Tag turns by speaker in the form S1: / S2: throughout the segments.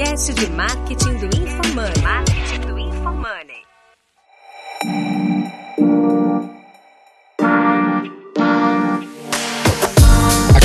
S1: podcast de marketing do InfoMoney.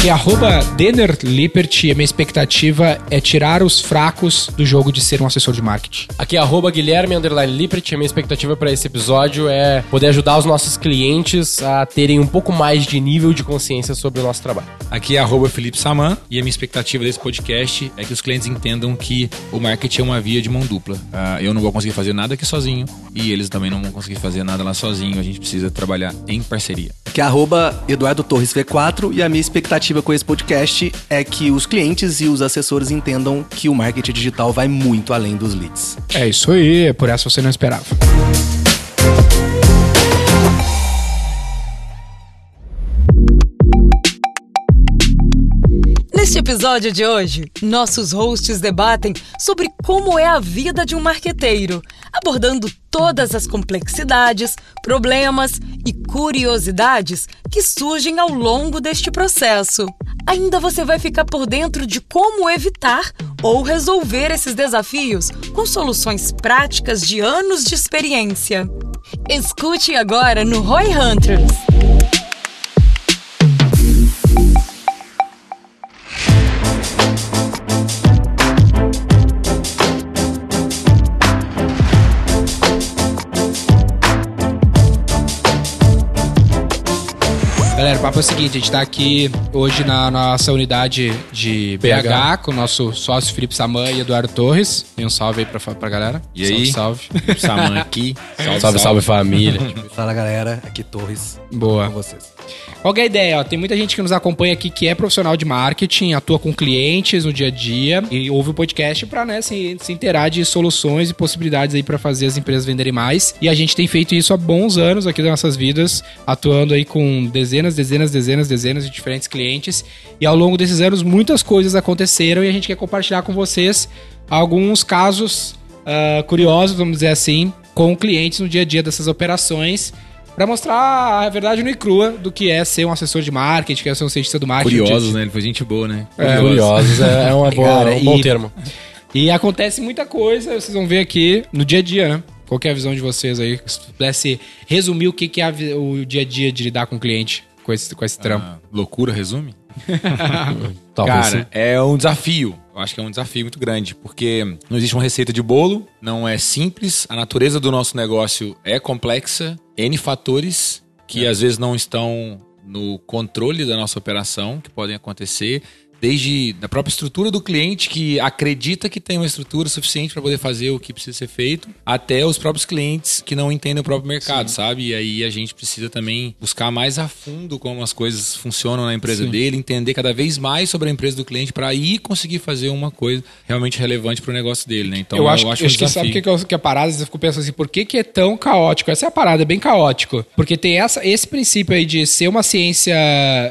S2: Aqui, arroba Denner Lippert, e a minha expectativa é tirar os fracos do jogo de ser um assessor de marketing.
S3: Aqui é arroba Guilherme Underline Lippert. A minha expectativa para esse episódio é poder ajudar os nossos clientes a terem um pouco mais de nível de consciência sobre o nosso trabalho.
S4: Aqui é arroba Felipe Saman e a minha expectativa desse podcast é que os clientes entendam que o marketing é uma via de mão dupla. Ah, eu não vou conseguir fazer nada aqui sozinho e eles também não vão conseguir fazer nada lá sozinho. A gente precisa trabalhar em parceria.
S5: que é arroba Eduardo Torres V4 e a minha expectativa com esse podcast é que os clientes e os assessores entendam que o marketing digital vai muito além dos leads.
S2: É isso aí, por essa você não esperava.
S6: Neste episódio de hoje, nossos hosts debatem sobre como é a vida de um marqueteiro, abordando todas as complexidades, problemas e curiosidades que surgem ao longo deste processo. Ainda você vai ficar por dentro de como evitar ou resolver esses desafios com soluções práticas de anos de experiência. Escute agora no Roy Hunters.
S2: Galera, o papo é o seguinte, a gente tá aqui hoje na nossa unidade de BH, com o nosso sócio Felipe Saman e Eduardo Torres. Tem um salve aí pra, pra galera.
S4: E aí?
S2: Salve, salve.
S4: Saman aqui.
S3: Salve, salve, família.
S5: Fala galera, aqui Torres
S2: Boa.
S5: com vocês.
S2: Qual que é a ideia? Ó, tem muita gente que nos acompanha aqui que é profissional de marketing, atua com clientes no dia a dia e ouve o podcast para né, se, se inteirar de soluções e possibilidades aí para fazer as empresas venderem mais. E a gente tem feito isso há bons anos aqui das nossas vidas, atuando aí com dezenas, dezenas, dezenas, dezenas de diferentes clientes. E ao longo desses anos muitas coisas aconteceram e a gente quer compartilhar com vocês alguns casos ah, curiosos, vamos dizer assim, com clientes no dia a dia dessas operações. Pra mostrar a verdade nua e crua do que é ser um assessor de marketing, que é ser um cientista do marketing.
S4: Curiosos, né? Ele foi gente boa, né?
S2: É,
S3: Curiosos é, é uma boa,
S2: Cara,
S3: um bom
S2: e-
S3: termo.
S2: E acontece muita coisa, vocês vão ver aqui no dia a dia, né? Qual que é a visão de vocês aí? Se pudesse resumir o que que é o dia a dia de lidar com o cliente, com esse, com esse trampo.
S4: Ah, loucura, resume?
S3: Talvez sim.
S4: Cara, é um desafio. Eu acho que é um desafio muito grande, porque não existe uma receita de bolo, não é simples, a natureza do nosso negócio é complexa, N fatores que às vezes não estão no controle da nossa operação, que podem acontecer, desde da própria estrutura do cliente que acredita que tem uma estrutura suficiente para poder fazer o que precisa ser feito, até os próprios clientes que não entendem o próprio mercado, sabe? E aí a gente precisa também buscar mais a fundo como as coisas funcionam na empresa
S2: Sim.
S4: dele, entender cada vez mais sobre a empresa do cliente para aí conseguir fazer uma coisa realmente relevante para o negócio dele, né? Então
S2: eu acho,
S4: eu
S2: eu
S4: acho um
S2: acho que sabe que, que, eu- que é a parada? Eu fico pensando assim, por que, que é tão caótico? Essa é a parada, é bem caótico. Porque tem essa, esse princípio aí de ser uma ciência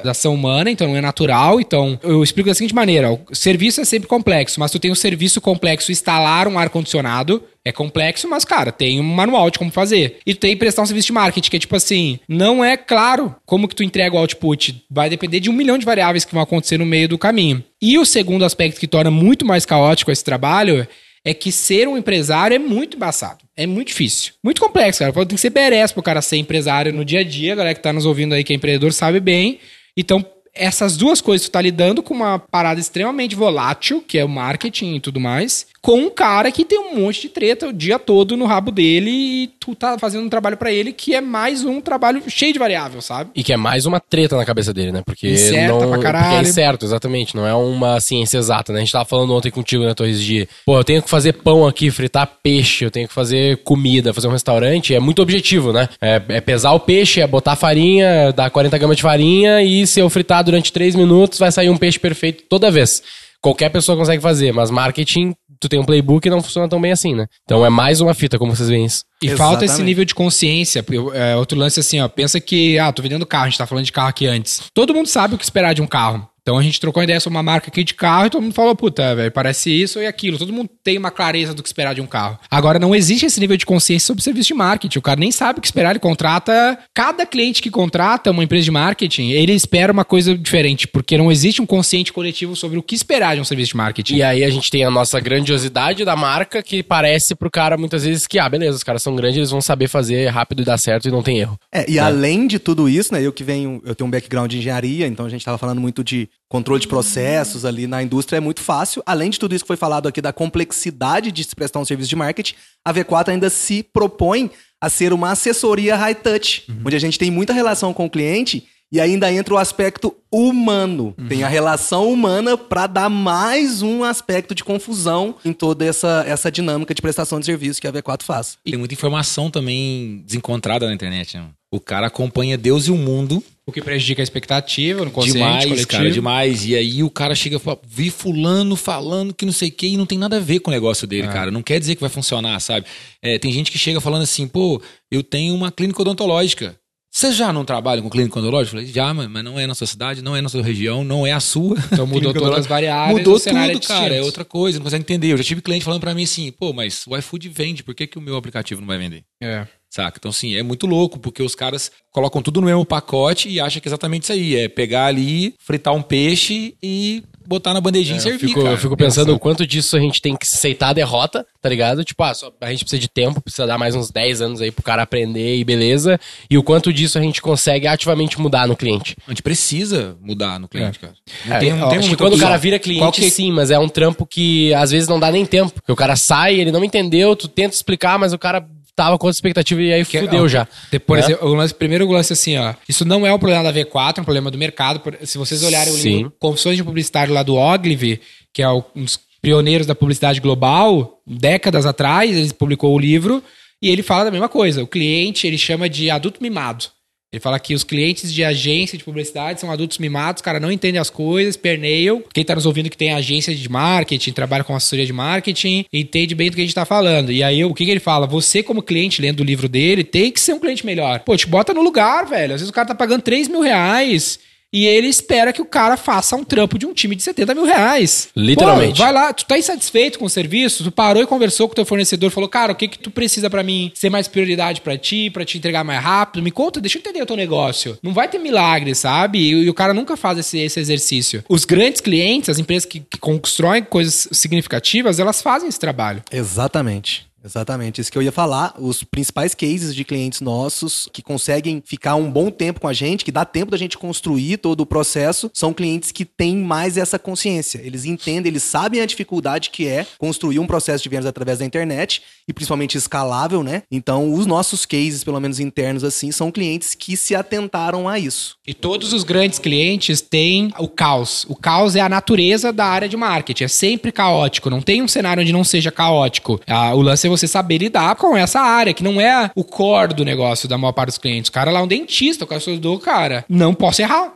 S2: da ação humana, então não é natural. Então, eu explico da seguinte maneira: o serviço é sempre complexo, mas tu tem um serviço complexo, instalar um ar-condicionado. É complexo, mas, cara, tem um manual de como fazer. E tu tem que prestar um serviço de marketing, que é tipo assim, não é claro como que tu entrega o output. Vai depender de um milhão de variáveis que vão acontecer no meio do caminho. E o segundo aspecto que torna muito mais caótico esse trabalho é que ser um empresário é muito embaçado. É muito difícil. Muito complexo, cara. Tem que ser berés pro cara ser empresário no dia a dia. A galera que tá nos ouvindo aí, que é empreendedor, sabe bem. Então, essas duas coisas, tu tá lidando com uma parada extremamente volátil, que é o marketing e tudo mais, com um cara que tem um monte de treta o dia todo no rabo dele e tu tá fazendo um trabalho pra ele que é mais um trabalho cheio de variável, sabe?
S3: E que é mais uma treta na cabeça dele, né? Porque
S2: Incerta
S3: não.
S2: pra caralho.
S3: Porque é incerto, exatamente. Não é uma ciência exata, né? A gente tava falando ontem contigo, né, Torres, de. Pô, eu tenho que fazer pão aqui, fritar peixe, eu tenho que fazer comida, fazer um restaurante. É muito objetivo, né? É, é pesar o peixe, é botar farinha, dar 40 gramas de farinha e se eu fritar durante 3 minutos, vai sair um peixe perfeito toda vez. Qualquer pessoa consegue fazer, mas marketing, tu tem um playbook e não funciona tão bem assim, né? Então é mais uma fita, como vocês veem isso.
S2: E falta esse
S5: Exatamente.
S2: nível de consciência. porque, é, outro lance assim, ó. Pensa que, ah, tô vendendo carro, a gente tá falando de carro aqui antes. Todo mundo sabe o que esperar de um carro. Então a gente trocou uma ideia sobre uma marca aqui de carro e todo mundo falou, puta, velho, parece isso e aquilo. Todo mundo tem uma clareza do que esperar de um carro. Agora, não existe esse nível de consciência sobre serviço de marketing. O cara nem sabe o que esperar, ele contrata. Cada cliente que contrata uma empresa de marketing, ele espera uma coisa diferente, porque não existe um consciente coletivo sobre o que esperar de um serviço de marketing.
S3: E aí a gente tem a nossa grandiosidade da marca que parece pro cara muitas vezes que, ah, beleza, os caras são grandes, eles vão saber fazer rápido e dar certo e não tem erro.
S5: É, e além de tudo isso, né, eu que venho, eu tenho um background de engenharia, então a gente estava falando muito de controle de processos ali na indústria, é muito fácil. Além de tudo isso que foi falado aqui da complexidade de se prestar um serviço de marketing, a V4 ainda se propõe a ser uma assessoria high touch, onde a gente tem muita relação com o cliente e ainda entra o aspecto humano. Tem a relação humana para dar mais um aspecto de confusão em toda essa, essa dinâmica de prestação de serviço que a V4 faz.
S4: E tem muita informação também desencontrada na internet, né? O cara acompanha Deus e o mundo
S2: O que prejudica a expectativa no consciente
S4: demais,
S2: coletivo.
S4: cara, demais. E aí o cara chega e vi fulano falando que não sei o que e não tem nada a ver com o negócio dele, cara. Não quer dizer que vai funcionar, sabe? É, tem gente que chega falando assim, pô, eu tenho uma clínica odontológica. Você já não trabalha com clínica odontológica? Eu falei, já, mas não é na sua cidade, não é na sua região, não é a sua.
S2: Então mudou todas as variáveis,
S4: Mudou
S2: é
S4: tudo, cara. É outra coisa, não consegue entender. Eu já tive cliente falando pra mim assim, pô, mas o iFood vende, por que, que o meu aplicativo não vai vender?
S2: É.
S4: Saca? Então, assim, é muito louco, porque os caras colocam tudo no mesmo pacote e acham que é exatamente isso aí. É pegar ali, fritar um peixe e botar na bandejinha e
S3: Eu
S4: servir,
S3: fico,
S4: cara.
S3: eu fico pensando o quanto disso a gente tem que aceitar a derrota, tá ligado? Tipo, ah, só- a gente precisa de tempo, precisa dar mais uns 10 anos aí pro cara aprender e beleza. E o quanto disso a gente consegue ativamente mudar no cliente.
S4: A gente precisa mudar no cliente, cara. Não
S3: É,
S4: tem, não tem
S3: acho que quando o cara vira cliente,
S2: que-
S3: sim, mas é um trampo que às vezes não dá nem tempo. Porque o cara sai, ele não entendeu, tu tenta explicar, mas o cara tava com outra expectativa e aí fudeu
S2: ó,
S3: já.
S2: Depois,
S3: Né?
S2: o lance, primeiro o lance assim, ó. Isso não é um problema da V4, é um problema do mercado. Por- Se vocês olharem o
S3: Sim.
S2: livro Confissões de Publicitário lá do Ogilvy, que é o- um dos pioneiros da publicidade global, décadas atrás, ele publicou o livro e ele fala da mesma coisa. O cliente, ele chama de adulto mimado. Ele fala que os clientes de agência de publicidade são adultos mimados, cara, não entendem as coisas, perneiam. Quem tá nos ouvindo que tem agência de marketing, trabalha com assessoria de marketing, entende bem do que a gente tá falando. E aí, o que, que ele fala? Você, como cliente, lendo o livro dele, tem que ser um cliente melhor. Pô, te bota no lugar, velho. Às vezes o cara tá pagando 3 mil reais. E ele espera que o cara faça um trampo de um time de 70 mil reais.
S3: Literalmente.
S2: Pô, vai lá, tu tá insatisfeito com o serviço, tu parou e conversou com o teu fornecedor, falou, cara, o que que tu precisa pra mim ser mais prioridade pra ti, pra te entregar mais rápido? Me conta, deixa eu entender o teu negócio. Não vai ter milagre, sabe? E, e o cara nunca faz esse, esse exercício. Os grandes clientes, as empresas que, que constroem coisas significativas, elas fazem esse trabalho.
S5: Exatamente. Exatamente, isso que eu ia falar. Os principais cases de clientes nossos que conseguem ficar um bom tempo com a gente, que dá tempo da gente construir todo o processo, são clientes que têm mais essa consciência. Eles entendem, eles sabem a dificuldade que é construir um processo de vendas através da internet e principalmente escalável, né? Então, os nossos cases, pelo menos internos assim, são clientes que se atentaram a isso.
S2: E todos os grandes clientes têm o caos. O caos é a natureza da área de marketing. É sempre caótico. Não tem um cenário onde não seja caótico. Ah, o lance é você saber lidar com essa área, que não é o core do negócio da maior parte dos clientes. O cara lá é um dentista, o cara estudou, cara, não posso errar.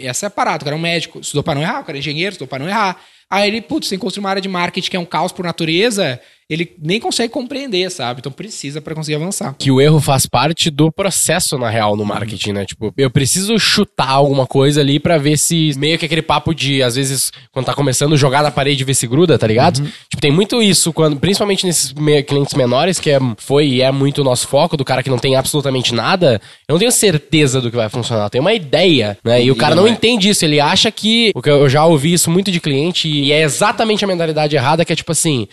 S2: Essa é a parada. O cara é um médico, estudou pra não errar. O cara é engenheiro, estudou pra não errar. Aí ele, putz, tem que construir uma área de marketing que é um caos por natureza, ele nem consegue compreender, sabe? Então precisa pra conseguir avançar.
S3: que o erro faz parte do processo, na real, no marketing, né? Tipo, eu preciso chutar alguma coisa ali pra ver se. Meio que aquele papo de, às vezes, quando tá começando, jogar na parede e ver se gruda, tá ligado? Tipo, tem muito isso, quando, principalmente nesses clientes menores, que é, foi e é muito o nosso foco, do cara que não tem absolutamente nada. Eu não tenho certeza do que vai funcionar, eu tenho uma ideia, né? E o cara não
S4: não é.
S3: entende isso, ele acha que. Porque eu já ouvi isso muito de cliente, e é exatamente a mentalidade errada, que é tipo assim.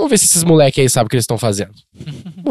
S3: Vamos ver se esses moleques aí sabem o que eles estão fazendo.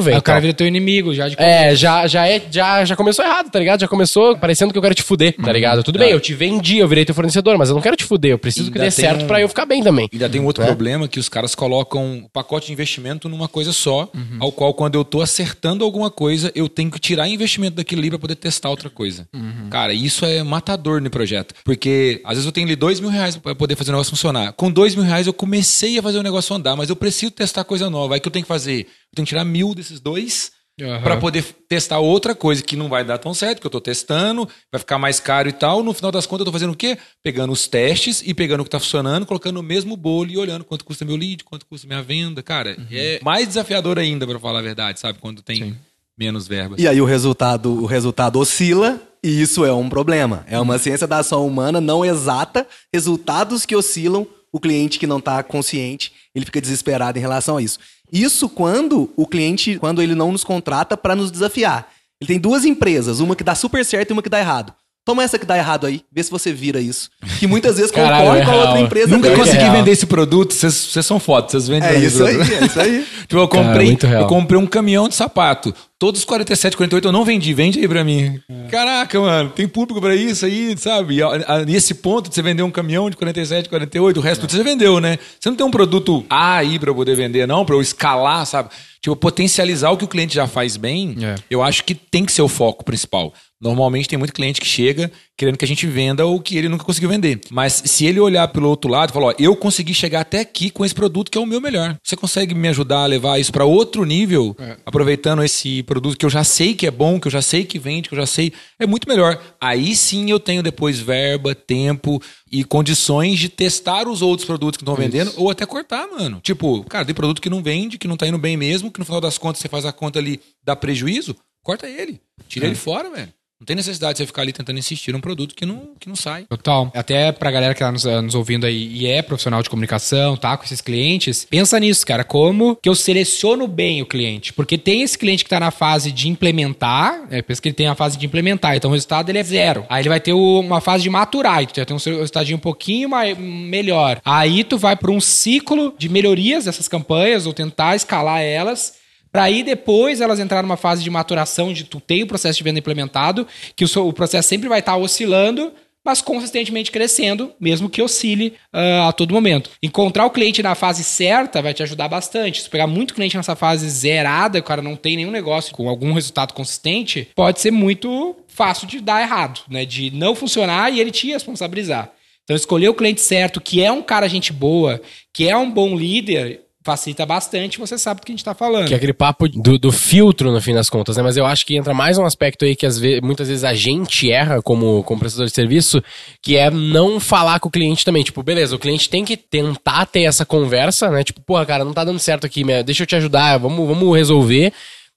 S3: Ver.
S2: Aí o cara vira teu inimigo já de
S3: É, já, já, é, já, já começou errado, tá ligado? Já começou parecendo que eu quero te fuder, tá ligado? Tudo bem, eu te vendi, eu virei teu fornecedor, mas eu não quero te fuder, eu preciso que dê certo
S4: um-
S3: pra eu ficar bem também.
S4: Ainda tem um outro
S3: Né?
S4: problema que os caras colocam o pacote de investimento numa coisa só,
S3: Uhum.
S4: ao qual quando eu tô acertando alguma coisa, eu tenho que tirar investimento daquilo ali pra poder testar outra coisa.
S3: Uhum.
S4: Cara, isso é matador no projeto. Porque às vezes eu tenho ali dois mil reais pra poder fazer o negócio funcionar. Com dois mil reais eu comecei a fazer o negócio andar, mas eu preciso testar coisa nova. Aí o que eu tenho que fazer? Eu tenho que tirar mil desses dois
S2: Aham.
S4: pra poder testar outra coisa que não vai dar tão certo, que eu tô testando, vai ficar mais caro e tal. No final das contas, eu tô fazendo o quê? Pegando os testes e pegando o que tá funcionando, colocando no mesmo bolo e olhando quanto custa meu lead, quanto custa minha venda. Cara, é mais desafiador ainda, pra falar a verdade, sabe? Quando tem menos verbas.
S5: E aí o resultado, o resultado oscila E isso é um problema. É uma ciência da ação humana não exata, resultados que oscilam, o cliente que não está consciente, ele fica desesperado em relação a isso. Isso quando o cliente, quando ele não nos contrata para nos desafiar. Ele tem duas empresas, uma que dá super certo e uma que dá errado. Toma essa que dá errado aí, vê se você vira isso. Que muitas vezes
S3: Caralho,
S5: concorre
S3: é
S5: com a outra
S3: real.
S5: empresa.
S4: Nunca consegui
S3: é real.
S4: vender esse produto, vocês vocês são fotos, vocês vendem
S5: É
S4: esse
S5: isso aí,
S4: produto.
S5: é isso aí.
S4: Tipo, eu
S3: Cara,
S4: comprei,
S3: real.
S4: eu comprei um caminhão de sapato. Todos os 47, 48 eu não vendi. Vende aí pra mim. Caraca, mano, tem público pra isso aí, sabe? E, a- Nesse ponto de você vender um caminhão de 47, 48, o resto tudo você vendeu, né? Você não tem um produto A aí pra eu poder vender, não, pra eu escalar, sabe? Tipo, potencializar o que o cliente já faz bem,
S2: É.
S4: eu acho que tem que ser o foco principal. Normalmente tem muito cliente que chega querendo que a gente venda o que ele nunca conseguiu vender. Mas se ele olhar pelo outro lado e falar, ó, eu consegui chegar até aqui com esse produto que é o meu melhor. Você consegue me ajudar a levar isso para outro nível, aproveitando esse produto que eu já sei que é bom, que eu já sei que vende, que eu já sei, é muito melhor. Aí sim eu tenho depois verba, tempo e condições de testar os outros produtos que estão vendendo ou até cortar, mano. Tipo, cara, tem produto que não vende, que não tá indo bem mesmo, que no final das contas você faz a conta ali, dá prejuízo, corta ele. Tira ele fora, velho. Não tem necessidade de você ficar ali tentando insistir num produto que não, que não sai.
S2: Total. Até pra galera que tá nos, nos ouvindo aí e é profissional de comunicação, tá? Com esses clientes, pensa nisso, cara. Como que eu seleciono bem o cliente? Porque tem esse cliente que tá na fase de implementar, é, pensa que ele tem a fase de implementar, então o resultado ele é zero. Aí ele vai ter o- uma fase de maturar, e tu já tem um resultadinho um pouquinho mais, melhor. Aí tu vai pra um ciclo de melhorias dessas campanhas, ou tentar escalar elas, Pra aí depois elas entrar numa fase de maturação, de tu tem o processo de venda implementado, que o, seu- o processo sempre vai estar oscilando, mas consistentemente crescendo, mesmo que oscile ah, a todo momento. Encontrar o cliente na fase certa vai te ajudar bastante. Se pegar muito cliente nessa fase zerada, o cara não tem nenhum negócio com algum resultado consistente, pode ser muito fácil de dar errado, né? De não funcionar e ele te responsabilizar. Então, escolher o cliente certo, que é um cara gente boa, que é um bom líder, facilita bastante, você sabe do que a gente tá falando.
S3: Que é aquele papo do, do filtro, no fim das contas, né? Mas eu acho que entra mais um aspecto aí que às vezes, muitas vezes a gente erra como, como prestador de serviço, que é não falar com o cliente também. Tipo, beleza, o cliente tem que tentar ter essa conversa, né? Tipo, porra, cara, não tá dando certo aqui, deixa eu te ajudar, vamos, vamos resolver.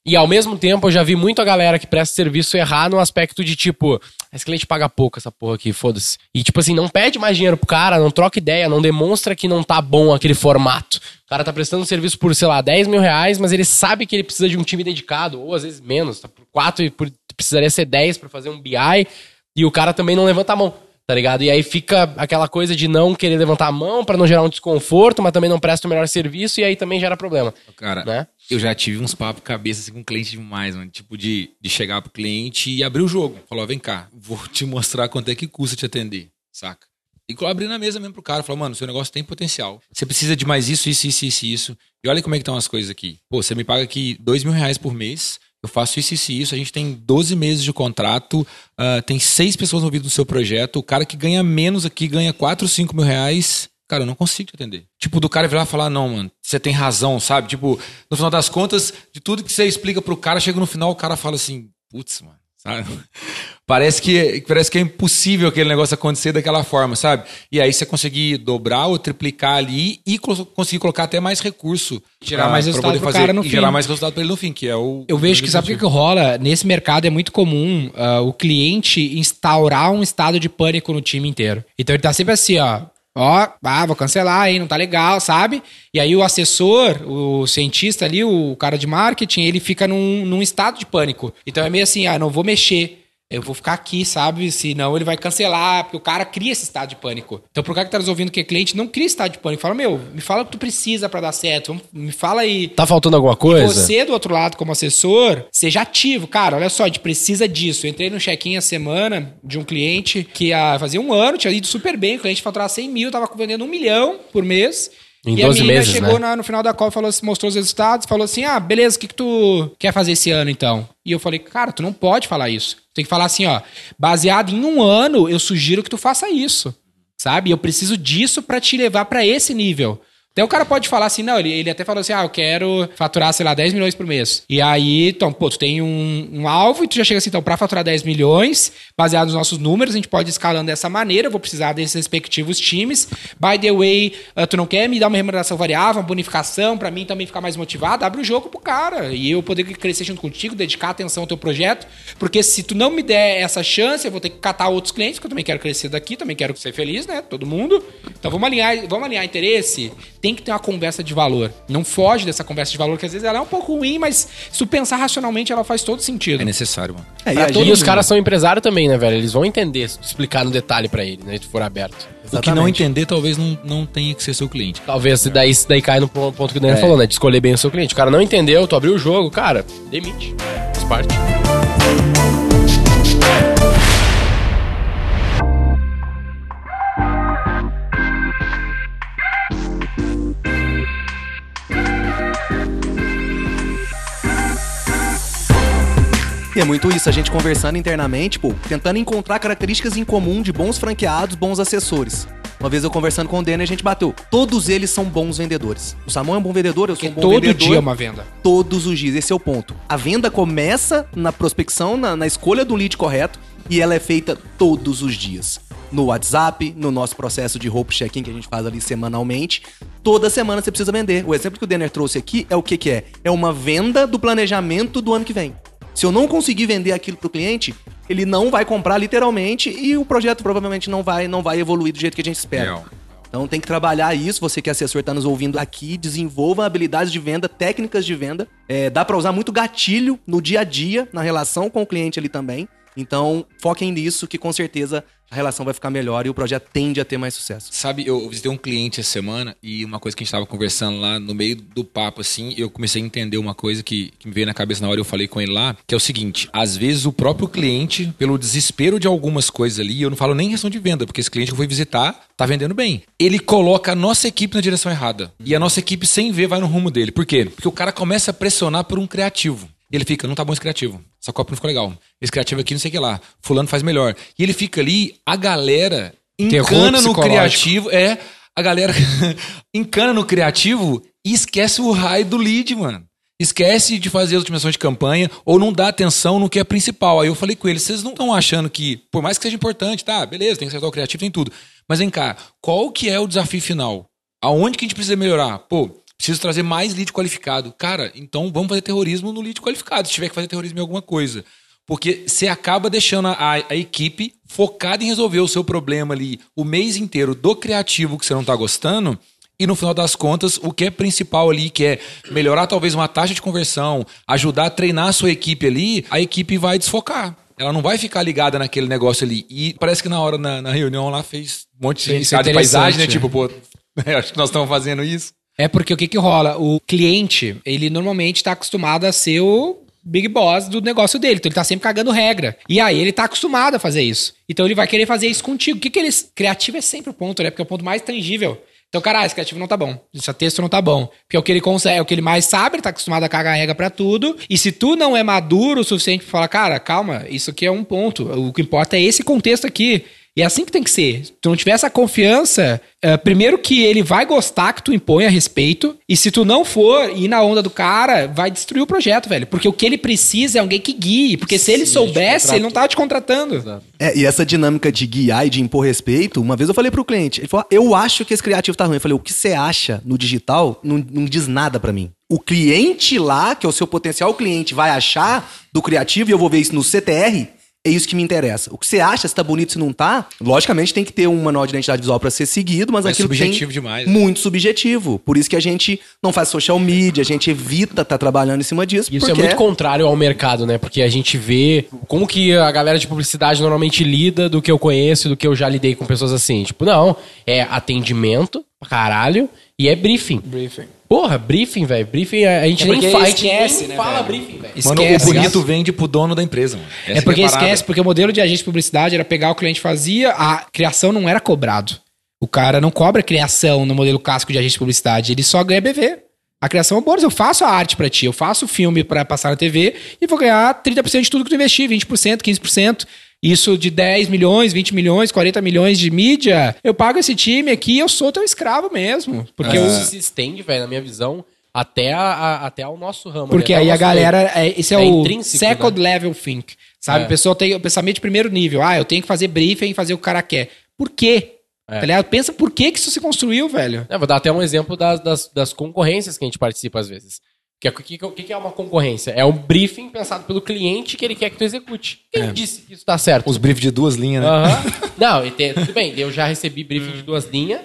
S3: E ao mesmo tempo, eu já vi muito a galera que presta serviço errar no aspecto de tipo, esse cliente paga pouco essa porra aqui, foda-se. E tipo assim, não pede mais dinheiro pro cara, não troca ideia, não demonstra que não tá bom aquele formato. O cara tá prestando serviço por, sei lá, 10 mil reais, mas ele sabe que ele precisa de um time dedicado, ou às vezes menos, tá por 4 e por, precisaria ser 10 pra fazer um BI, e o cara também não levanta a mão. Tá ligado? E aí fica aquela coisa de não querer levantar a mão pra não gerar um desconforto, mas também não presta o melhor serviço e aí também gera problema.
S4: Cara,
S3: Né?
S4: Eu já tive uns papos cabeça assim, com o cliente demais, mano. Tipo, de, de chegar pro cliente e abrir o jogo. Falou, vem cá, vou te mostrar quanto é que custa te atender, saca? E abrir na mesa mesmo pro cara, falar, mano, seu negócio tem potencial. Você precisa de mais isso, isso, isso, isso, isso. E olha como é que estão as coisas aqui. Pô, você me paga aqui dois mil reais por mês, eu faço isso, isso isso. A gente tem 12 meses de contrato, ah, tem seis pessoas envolvidas no seu projeto. O cara que ganha menos aqui ganha 4, 5 mil reais. Cara, eu não consigo te atender. Tipo, do cara virar e falar, não, mano, você tem razão, sabe? Tipo, no final das contas, de tudo que você explica pro cara, chega no final, o cara fala assim, putz, mano, sabe? Parece que, parece que é impossível aquele negócio acontecer daquela forma, sabe? E aí você conseguir dobrar ou triplicar ali e conseguir colocar até mais recurso.
S2: Gerar
S4: pra-
S2: mais resultado
S4: fazer-
S2: cara no
S4: e
S2: fim.
S4: gerar mais resultado pra ele no fim, que é o.
S2: Eu vejo que sabe o que, rola? Nesse mercado é muito comum ah, o cliente instaurar um estado de pânico no time inteiro. Então ele tá sempre assim, ó. Ó, ah, vou cancelar, hein? Não tá legal, sabe? E aí o assessor, o cientista ali, o cara de marketing, ele fica num, num estado de pânico. Então é meio assim, ah, não vou mexer. Eu vou ficar aqui, sabe? Senão ele vai cancelar, porque o cara cria esse estado de pânico. Então, pro cara que tá nos ouvindo que é cliente, não cria estado de pânico. Fala, meu, me fala o que tu precisa pra dar certo. Me fala aí.
S3: Tá faltando alguma
S2: E
S3: coisa?
S2: você, do outro lado, como assessor, seja ativo. Cara, olha só, a gente precisa disso. Eu entrei no check-in a semana de um cliente que ia fazer um ano, tinha ido super bem. O cliente faturava 100 mil, tava vendendo um milhão por mês.
S3: Em
S2: e
S3: 12
S2: a menina
S3: meses,
S2: chegou
S3: né?
S2: na- no final da call, falou, mostrou os resultados, falou assim: ah, beleza, o que, que tu quer fazer esse ano então? E eu falei, cara, tu não pode falar isso. Tu tem que falar assim, ó, baseado em um ano, eu sugiro que tu faça isso. Sabe? Eu preciso disso pra te levar pra esse nível. Então o cara pode falar assim, não, ele, ele até falou assim, ah, eu quero faturar, sei lá, 10 milhões por mês. E aí, então, pô, tu tem um, um alvo e tu já chega assim, então, pra faturar 10 milhões, baseado nos nossos números, a gente pode ir escalando dessa maneira, eu vou precisar desses respectivos times. By the way, uh, tu não quer me dar uma remuneração variável, uma bonificação, pra mim também ficar mais motivado? Abre o jogo pro cara. E eu poder crescer junto contigo, dedicar atenção ao teu projeto, porque se tu não me der essa chance, eu vou ter que catar outros clientes, porque eu também quero crescer daqui, também quero ser feliz, né? Todo mundo. Então vamos alinhar, vamos alinhar interesse tem que ter uma conversa de valor. Não foge dessa conversa de valor, que às vezes ela é um pouco ruim, mas se tu pensar racionalmente, ela faz todo sentido.
S4: É necessário, mano.
S5: É, e
S3: Pra todos
S5: gente-
S3: os caras são empresários também, né, velho? Eles vão entender, se tu explicar no detalhe pra ele, né? Se for aberto.
S4: O que não
S5: Exatamente.
S4: entender talvez não, não tenha que ser seu cliente.
S3: Talvez se daí, daí cai no ponto que o Daniel
S4: É.
S3: falou, né? De escolher bem o seu cliente. O cara não entendeu, tu abriu o jogo, cara, demite. Faz parte.
S5: E é muito isso, a gente conversando internamente, pô, tentando encontrar características em comum de bons franqueados, bons assessores. Uma vez eu conversando com o Denner, a gente bateu. Todos eles são bons vendedores. O Samuel é um bom vendedor, eu sou um bom
S2: todo
S5: vendedor.
S2: dia é uma venda.
S5: todos os dias. Esse é o ponto. A venda começa na prospecção, na, na escolha do lead correto e ela é feita todos os dias. No WhatsApp, no nosso processo de roupa check-in que a gente faz ali semanalmente. Toda semana você precisa vender. O exemplo que o Denner trouxe aqui é o que, que é? É uma venda do planejamento do ano que vem. Se eu não conseguir vender aquilo pro cliente, ele não vai comprar literalmente e o projeto provavelmente não vai, não vai evoluir do jeito que a gente espera.
S4: Real.
S5: Então tem que trabalhar isso. Você que é assessor está nos ouvindo aqui, desenvolva habilidades de venda, técnicas de venda. É, dá para usar muito gatilho no dia a dia, na relação com o cliente ali também. Então foquem nisso que com certeza a relação vai ficar melhor e o projeto tende a ter mais sucesso.
S4: Sabe, eu visitei um cliente essa semana e uma coisa que a gente tava conversando lá no meio do papo, assim, eu comecei a entender uma coisa que, que me veio na cabeça na hora eu falei com ele lá, que é o seguinte: às vezes o próprio cliente, pelo desespero de algumas coisas ali, eu não falo nem em questão de venda, porque esse cliente que eu fui visitar tá vendendo bem. Ele coloca a nossa equipe na direção errada. E a nossa equipe, sem ver, vai no rumo dele. Por quê? Porque o cara começa a pressionar por um criativo. E ele fica, não tá bom esse criativo. Essa copa não ficou legal. Esse criativo aqui não sei o que lá. Fulano faz melhor. E ele fica ali, a galera encana no criativo. É, a galera encana no criativo e esquece o raio do lead, mano. Esquece de fazer a otimização de campanha ou não dá atenção no que é principal. Aí eu falei com eles, vocês não estão achando que, por mais que seja importante, tá, beleza, tem que acertar o criativo, tem tudo. Mas vem cá, qual que é o desafio final? Aonde que a gente precisa melhorar? Pô, preciso trazer mais lead qualificado. Cara, então vamos fazer terrorismo no lead qualificado, se tiver que fazer terrorismo em alguma coisa. Porque você acaba deixando a, a equipe focada em resolver o seu problema ali o mês inteiro do criativo que você não está gostando. E no final das contas, o que é principal ali, que é melhorar talvez uma taxa de conversão, ajudar a treinar a sua equipe ali, a equipe vai desfocar. Ela não vai ficar ligada naquele negócio ali. E parece que na hora, na, na reunião lá, fez um monte de
S2: é
S4: de paisagem, né? Tipo, pô, acho que nós estamos fazendo isso.
S2: É porque o que que rola? O cliente, ele normalmente está acostumado a ser o big boss do negócio dele. Então ele tá sempre cagando regra. E aí ele tá acostumado a fazer isso. Então ele vai querer fazer isso contigo. O que que eles... Criativo é sempre o ponto, né? Porque é o ponto mais tangível. Então, cara, esse criativo não tá bom. Esse texto não tá bom. Porque é o que ele consegue, é o que ele mais sabe, ele tá acostumado a cagar regra pra tudo. E se tu não é maduro o suficiente pra falar, cara, calma, isso aqui é um ponto. O que importa é esse contexto aqui. E é assim que tem que ser. Se tu não tiver essa confiança, é, primeiro que ele vai gostar que tu impõe a respeito. E se tu não for ir na onda do cara, vai destruir o projeto, velho. Porque o que ele precisa é alguém que guie. Porque se ele soubesse, ele não tava te contratando.
S5: É, e essa dinâmica de guiar e de impor respeito, uma vez eu falei pro cliente, ele falou, eu acho que esse criativo tá ruim. Eu falei, o que você acha no digital não, não diz nada pra mim. O cliente lá, que é o seu potencial cliente, vai achar do criativo, e eu vou ver isso no CTR, é isso que me interessa. O que você acha, se tá bonito, se não tá, logicamente tem que ter um manual de identidade visual pra ser seguido, mas
S4: É
S5: aquilo
S4: subjetivo
S5: tem
S4: demais, né?
S5: muito subjetivo. Por isso que a gente não faz social media, a gente evita estar trabalhando em cima disso,
S3: Isso
S5: porque
S3: é muito contrário ao mercado, né? Porque a gente vê como que a galera de publicidade normalmente lida do que eu conheço, do que eu já lidei com pessoas assim. Tipo, não, é atendimento caralho e é briefing.
S2: Briefing.
S3: Porra, briefing, velho. Briefing, a gente
S2: É
S3: nem,
S2: porque
S3: fa gente
S2: esquece,
S3: nem
S2: né,
S3: fala
S2: velho?
S3: briefing, velho.
S4: Mano, o
S2: Esquece,
S4: bonito
S2: gasto.
S4: vende pro dono da empresa, mano. Essa
S2: É porque
S4: que a parada.
S2: esquece, porque o modelo de agência de publicidade era pegar o cliente fazia, a criação não era cobrado. O cara não cobra criação no modelo clássico de agência de publicidade, ele só ganha BV. A criação é um bônus, eu faço a arte pra ti, eu faço o filme pra passar na TV e vou ganhar 30% de tudo que tu investir, 20%, 15%. Isso de 10 milhões, 20 milhões, 40 milhões de mídia, eu pago esse time aqui eu sou teu escravo mesmo. Porque, eu,
S3: Isso se estende, velho, na minha visão, até, a, a- até ao nosso ramo.
S2: porque
S3: né? Até
S2: aí a galera, é, esse é,
S3: É
S2: o
S3: intrínseco,
S2: second
S3: né?
S2: level think, sabe?
S3: É.
S2: A pessoa tem o pensamento de primeiro nível. Ah, eu tenho que fazer briefing e fazer o que o cara quer. Por quê?
S3: É.
S2: Tá ligado? Pensa por que que isso se construiu, velho.
S3: É, vou dar até um exemplo das, das, das concorrências que a gente participa às vezes. Que é- O que, que, é uma concorrência? É um briefing pensado pelo cliente que ele quer que tu execute. Quem disse que isso tá certo?
S4: Os briefs de duas linhas, né?
S3: Aham. Não, tem- tudo bem, eu já recebi briefing de duas linhas,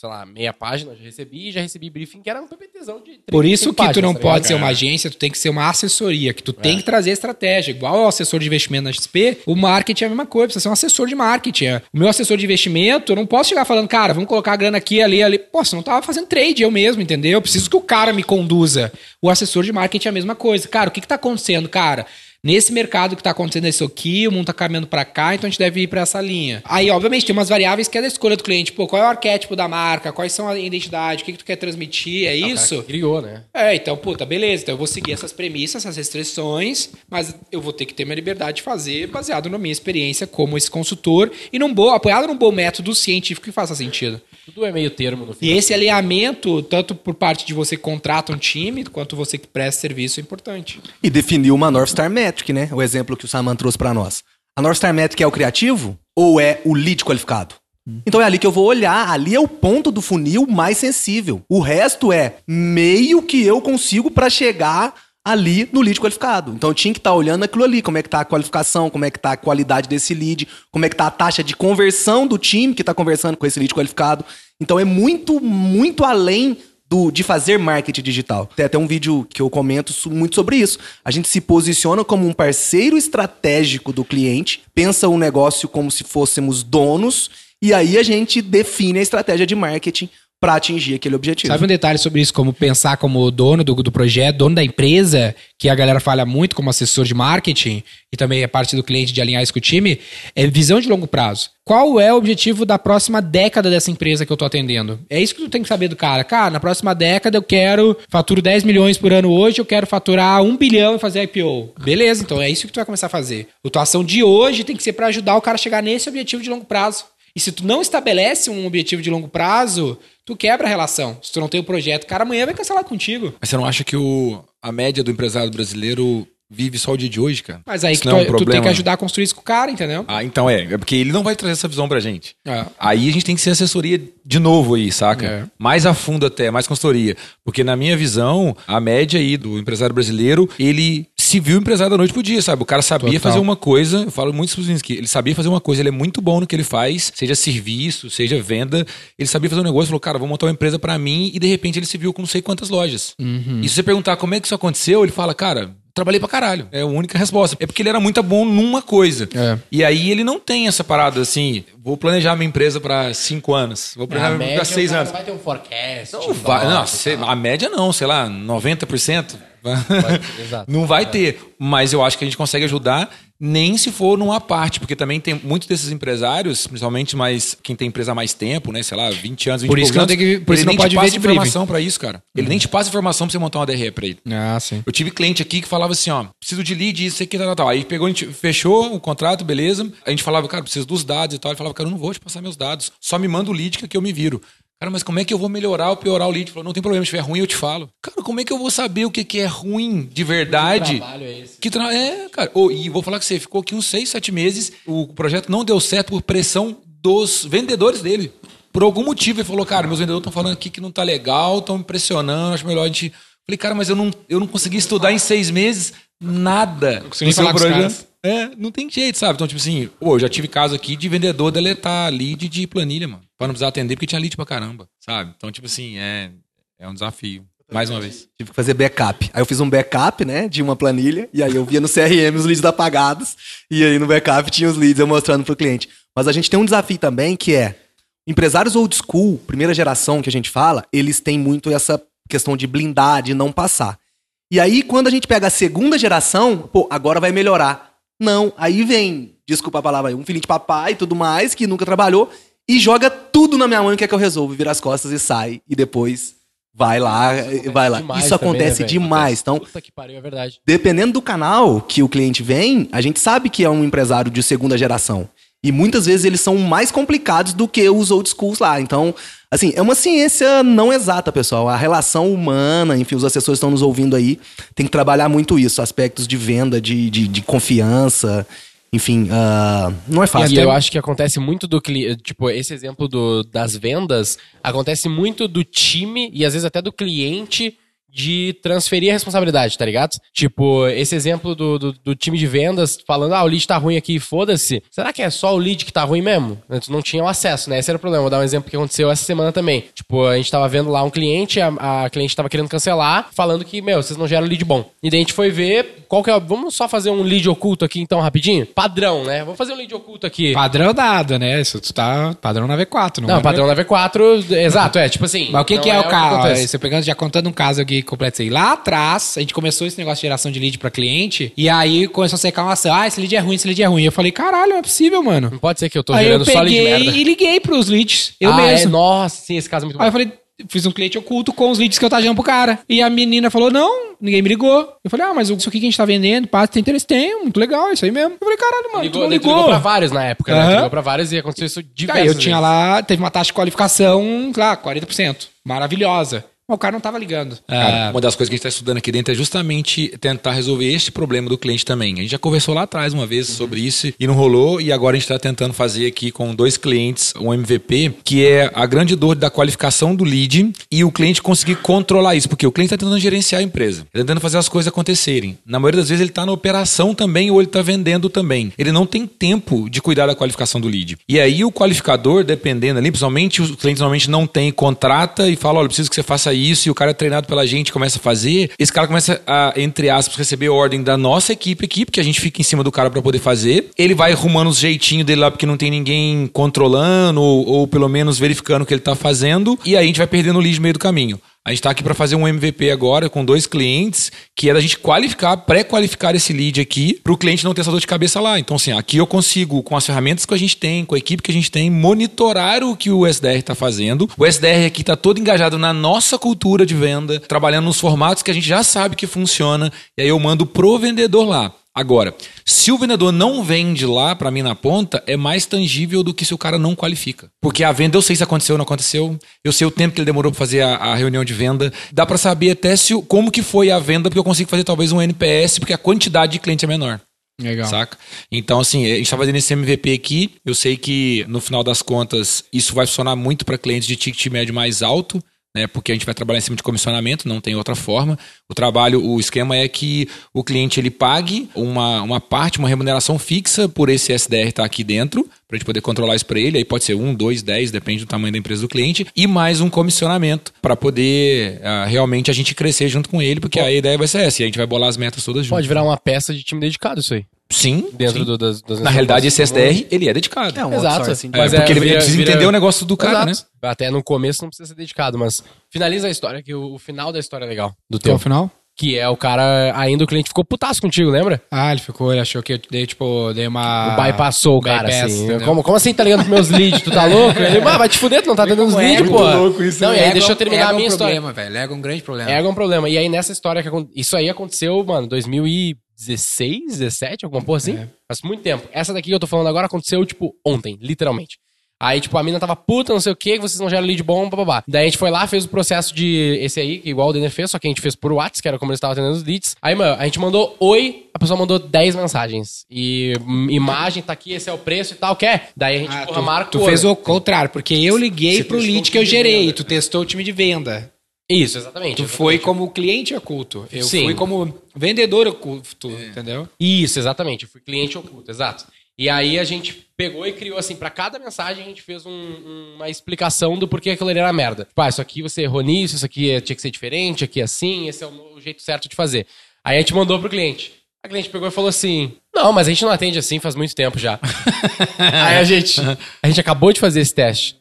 S3: sei lá, meia página, já recebi, e já recebi briefing que era um PPTzão de
S2: Por
S3: 35
S2: isso que tu
S3: páginas,
S2: não
S3: tá
S2: pode ser uma agência, tu tem que ser uma assessoria, que tu tem que trazer estratégia. Igual o assessor de investimento na XP, o marketing é a mesma coisa, precisa ser um assessor de marketing. é. O meu assessor de investimento, eu não posso chegar falando, cara, vamos colocar a grana aqui, ali, ali. Pô, você não tava fazendo trade eu mesmo, entendeu? Eu preciso que o cara me conduza. O assessor de marketing é a mesma coisa. Cara, o que que tá acontecendo, cara? Nesse mercado que tá acontecendo isso aqui, o mundo tá caminhando pra cá, então a gente deve ir pra essa linha. Aí, obviamente, tem umas variáveis que é da escolha do cliente. Pô, qual é o arquétipo da marca? Quais são a identidade? O que, que tu quer transmitir? É
S3: cara
S2: isso?
S3: que criou, né?
S2: É, então, puta, beleza. Então eu vou seguir essas premissas, essas restrições, mas eu vou ter que ter minha liberdade de fazer baseado na minha experiência como esse consultor e num bom, apoiado num bom método científico que faça sentido.
S3: Tudo é meio termo no fim.
S2: E esse alinhamento, tanto por parte de você que contrata um time, quanto você que presta serviço, é importante.
S5: E definiu uma North Star Metric, né? O exemplo que o Saman trouxe pra nós. A North Star Metric é o criativo ou é o lead qualificado? Então é ali que eu vou olhar, ali é o ponto do funil mais sensível. O resto é meio que eu consigo pra chegar ali no lead qualificado. Então tinha que estar olhando aquilo ali, como é que tá a qualificação, como é que tá a qualidade desse lead, como é que tá a taxa de conversão do time que tá conversando com esse lead qualificado. Então é muito, muito além do, de fazer marketing digital. Tem até um vídeo que eu comento muito sobre isso. A gente se posiciona como um parceiro estratégico do cliente, pensa o negócio como se fôssemos donos, e aí a gente define a estratégia de marketing para atingir aquele objetivo.
S2: Sabe um detalhe sobre isso, como pensar como dono do, do projeto, dono da empresa, que a galera fala muito como assessor de marketing, e também é parte do cliente de alinhar isso com o time, é visão de longo prazo. Qual é o objetivo da próxima década dessa empresa que eu tô atendendo? É isso que tu tem que saber do cara. Cara, na próxima década eu quero, faturo 10 milhões por ano hoje, eu quero faturar 1 bilhão e fazer IPO. Beleza, então é isso que tu vai começar a fazer. A tua ação de hoje tem que ser para ajudar o cara a chegar nesse objetivo de longo prazo. E se tu não estabelece um objetivo de longo prazo, tu quebra a relação. Se tu não tem o projeto, cara amanhã vai cancelar contigo.
S4: Mas você não acha que o, a média do empresário brasileiro vive só o dia de hoje, cara?
S2: Mas aí que
S4: não é um
S2: tu, tu tem que ajudar a construir isso com o cara, entendeu?
S4: Ah, então é. É porque ele não vai trazer essa visão pra gente.
S2: É.
S4: Aí a gente tem que ser assessoria de novo aí, saca?
S2: É.
S4: Mais a fundo até, mais consultoria. Porque na minha visão, a média aí do empresário brasileiro, ele se viu empresário da noite pro dia, sabe? O cara sabia
S2: Total.
S4: fazer uma coisa, eu falo muito pros meninos que ele sabia fazer uma coisa, ele é muito bom no que ele faz, seja serviço, seja venda. Ele sabia fazer um negócio, falou, cara, vou montar uma empresa pra mim, e de repente ele se viu com não sei quantas lojas.
S2: Uhum.
S4: E se você perguntar como é que isso aconteceu, ele fala, cara, trabalhei pra caralho. É a única resposta. É porque ele era muito bom numa coisa.
S2: É.
S4: E aí ele não tem essa parada assim, vou planejar minha empresa pra cinco anos, vou planejar
S3: A
S4: minha empresa pra seis anos.
S3: Não vai ter um forecast.
S4: Não vai, não, cê- a média não, sei lá, 90%.
S3: exato.
S4: Não vai ter, mas eu acho que a gente consegue ajudar nem se for numa parte, porque também tem muitos desses empresários, principalmente mais quem tem empresa há mais tempo, né, sei lá, 20 anos, 20
S2: Por isso que não
S4: anos,
S2: tem que- por
S4: ele
S2: isso não
S4: nem
S2: pode
S4: te passa
S2: ver de briefing.
S4: informação pra isso, cara. Ele nem te passa informação pra você montar uma DRE pra ele.
S2: Ah, sim.
S4: Eu tive cliente aqui que falava assim, ó, preciso de lead, isso aqui, tal, tal, tal. Aí pegou, a gente fechou o contrato, beleza. A gente falava, cara, preciso dos dados e tal. Ele falava, cara, eu não vou te passar meus dados. Só me manda o lead que eu me viro. Cara, mas como é que eu vou melhorar ou piorar o lead? Ele falou, não tem problema, se estiver ruim eu te falo. Cara, como é que eu vou saber o que, que é ruim de verdade?
S3: Que trabalho é esse?
S4: Que tra... É, cara. Ô, e vou falar que você ficou aqui uns seis, sete meses, o projeto não deu certo por pressão dos vendedores dele. Por algum motivo ele falou, cara, meus vendedores estão falando aqui que não tá legal, estão me pressionando, acho melhor a gente. Falei, cara, mas eu não, eu não consegui estudar em seis meses nada.
S2: consegui
S4: no seu
S2: falar com os
S4: projeto.
S2: caras.
S4: É, não tem jeito, sabe? Então, tipo assim, pô, eu já tive caso aqui de vendedor deletar lead de planilha, mano. Pra não precisar atender, porque tinha lead pra caramba, sabe? Então, tipo assim, é, é um desafio. Mais uma vez.
S5: Tive que fazer backup. Aí eu fiz um backup, né, de uma planilha, e aí eu via no CRM os leads apagados, e aí no backup tinha os leads eu mostrando pro cliente. Mas a gente tem um desafio também que é empresários old school, primeira geração que a gente fala, eles têm muito essa questão de blindar, de não passar. E aí quando a gente pega a segunda geração, pô, agora vai melhorar. Não, aí vem, desculpa a palavra aí, um filhinho de papai e tudo mais, que nunca trabalhou, e joga tudo na minha mão e quer que eu resolva, vira as costas e sai, e depois vai lá, vai lá.
S3: Demais
S5: Isso
S3: também,
S5: acontece
S3: né, velho?
S5: demais. Então,
S3: Puta que pariu, é verdade.
S5: dependendo do canal que o cliente vem, a gente sabe que é um empresário de segunda geração. E muitas vezes eles são mais complicados do que os old schools lá. Então, assim, é uma ciência não exata, pessoal. A relação humana, enfim, os assessores estão nos ouvindo aí, tem que trabalhar muito isso, aspectos de venda, de, de, de confiança. Enfim, ah, não é
S3: E
S5: fácil.
S3: eu acho que acontece muito do cliente. Tipo, esse exemplo do, das vendas acontece muito do time e às vezes até do cliente de transferir a responsabilidade, tá ligado? Tipo, esse exemplo do, do, do time de vendas falando, ah, o lead tá ruim aqui, foda-se. Será que é só o lead que tá ruim mesmo? Eles não tinham acesso, né? Esse era o problema. Vou dar um exemplo que aconteceu essa semana também. Tipo, a gente tava vendo lá um cliente, a, a cliente tava querendo cancelar, falando que, meu, vocês não geram lead bom. E daí a gente foi ver qual que é. Vamos só fazer um lead oculto aqui então, rapidinho? Padrão, né? Vamos fazer um lead oculto aqui.
S2: Padrão dado, né? Isso tu tá padrão na V4, não,
S3: Não,
S2: é?
S3: padrão level 4, exato, é, tipo assim.
S2: Mas o que, que é, o
S3: que
S2: caso? Você pegando, já contando um caso aqui completo aí. Lá atrás, a gente começou esse negócio de geração de lead pra cliente, e aí começou a secar uma ação. Ah, esse lead é ruim, esse lead é ruim. Eu falei, caralho, não é possível, mano.
S3: Não pode ser que eu tô
S2: aí eu
S3: gerando só lead merda.
S2: e liguei pros leads. Eu
S3: ah,
S2: mesmo.
S3: É, nossa, sim, esse caso é muito bom.
S2: Aí eu falei, fiz um cliente oculto com os leads que eu tava gerando pro cara. E a menina falou, não, ninguém me ligou. Eu falei, ah, mas isso aqui que a gente tá vendendo, pá, tem interesse? Tem, muito legal, isso aí mesmo. Eu falei, caralho, mano, tu
S3: ligou,
S2: não
S3: tu
S2: ligou.
S3: ligou pra vários na época, né? Tu ligou pra vários e aconteceu isso diversas
S2: Aí eu tinha
S3: vezes.
S2: lá, teve uma taxa de qualificação, sei lá, 40%. Maravilhosa. Mas o cara não tava ligando.
S4: Cara,
S2: Ah,
S4: uma das coisas que a gente está estudando aqui dentro é justamente tentar resolver este problema do cliente também. A gente já conversou lá atrás uma vez sobre isso e não rolou, e agora a gente está tentando fazer aqui com dois clientes um MVP, que é a grande dor da qualificação do lead e o cliente conseguir controlar isso, porque o cliente está tentando gerenciar a empresa, ele tá tentando fazer as coisas acontecerem. Na maioria das vezes ele está na operação também ou ele está vendendo também. Ele não tem tempo de cuidar da qualificação do lead. E aí o qualificador, dependendo ali, principalmente os clientes normalmente não tem, contrata e fala, olha, eu preciso que você faça isso, e o cara é treinado pela gente, começa a fazer. Esse cara começa a, entre aspas, receber ordem da nossa equipe aqui, porque a gente fica em cima do cara para poder fazer. Ele vai arrumando os jeitinhos dele lá, porque não tem ninguém controlando, ou, ou pelo menos verificando o que ele tá fazendo, e aí a gente vai perdendo o lead no meio do caminho. A gente está aqui para fazer um MVP agora com dois clientes, que é da gente qualificar, pré-qualificar esse lead aqui, para o cliente não ter essa dor de cabeça lá. Então, assim, aqui eu consigo, com as ferramentas que a gente tem, com a equipe que a gente tem, monitorar o que o SDR está fazendo. O SDR aqui está todo engajado na nossa cultura de venda, trabalhando nos formatos que a gente já sabe que funciona, e aí eu mando pro vendedor lá. Agora, se o vendedor não vende lá para mim na ponta, é mais tangível do que se o cara não qualifica. Porque a venda eu sei se aconteceu ou não aconteceu, eu sei o tempo que ele demorou para fazer a, a reunião de venda, dá para saber até se como que foi a venda, porque eu consigo fazer talvez um NPS, porque a quantidade de cliente é menor.
S2: legal.
S4: Saca? Então, assim, a gente tá fazendo esse MVP aqui. Eu sei que, no final das contas, isso vai funcionar muito para clientes de ticket médio mais alto, né? Porque a gente vai trabalhar em cima de comissionamento, não tem outra forma. O trabalho, o esquema é que o cliente ele pague uma, uma parte, uma remuneração fixa por esse SDR estar aqui dentro, para a gente poder controlar isso para ele. Aí pode ser um, dois, dez, depende do tamanho da empresa do cliente, e mais um comissionamento para poder ah, realmente a gente crescer junto com ele, porque a ideia vai ser essa, e a gente vai bolar as metas todas juntas.
S3: Pode virar uma peça de time dedicado isso aí.
S4: Sim.
S3: Dentro
S4: sim.
S3: do, das, das
S4: Na realidade, esse. SDR, ele é dedicado.
S5: É um
S3: Exato.
S5: outsourcing.
S4: É,
S3: Mas
S4: porque ele
S3: vira-
S4: precisa
S3: vira-
S4: entender o negócio do cara,
S3: Exato. Até no começo não precisa ser dedicado, mas finaliza a história, que o, o final da história é legal. Do
S2: Até o
S3: teu.
S2: final?
S3: Que é o cara, ainda o cliente ficou putaço contigo, lembra?
S2: Ah, ele ficou, ele achou que eu dei, tipo, dei uma...
S3: o bypassou o cara,
S2: bypass,
S3: assim.
S2: entendeu?
S3: Como, como assim tá ligando pros meus leads? Tu tá louco? Ele, ah, vai te fuder, tu não tá dando os
S2: é,
S3: leads, pô.
S4: louco isso,
S3: não, e aí
S2: Ego-
S3: deixa eu terminar
S2: ego
S3: a minha
S2: é um
S3: história.
S2: problema, velho. Ego é um grande problema.
S3: É algum problema. E aí nessa história que isso aí aconteceu, mano, 2016, 17, alguma porra assim?
S2: É.
S3: Faz muito tempo. Essa daqui que eu tô falando agora aconteceu, tipo, ontem, literalmente. Aí, tipo, a mina tava puta, não sei o que, que vocês não geram lead bom, bababá. Daí a gente foi lá, fez o processo de esse aí, que igual o Denner fez, só que a gente fez por WhatsApp, que era como eles estavam atendendo os leads. Aí, mano, a gente mandou oi, a pessoa mandou 10 mensagens. E hum, imagem, tá aqui, esse é o preço e tal, quer? Daí a gente,
S2: Ah,
S3: porra,
S2: tu,
S3: marcou.
S2: tu fez
S3: né?
S2: o contrário, porque eu liguei
S4: Você
S2: pro lead que eu gerei, tu testou o time de venda.
S3: Isso, exatamente.
S2: Tu
S3: exatamente.
S2: foi como cliente oculto. Eu
S3: Sim.
S2: fui como vendedor oculto, entendeu?
S3: Isso, exatamente. Eu fui cliente oculto, exato. E aí a gente pegou e criou assim, pra cada mensagem a gente fez um- uma explicação do porquê aquilo ali era merda. Tipo, ah, isso aqui você errou nisso, isso aqui é- tinha que ser diferente, aqui é assim, esse é o, o jeito certo de fazer. Aí a gente mandou pro cliente. A cliente pegou e falou assim: Não, mas a gente não atende assim faz muito tempo já. aí a gente. A gente acabou de fazer esse teste.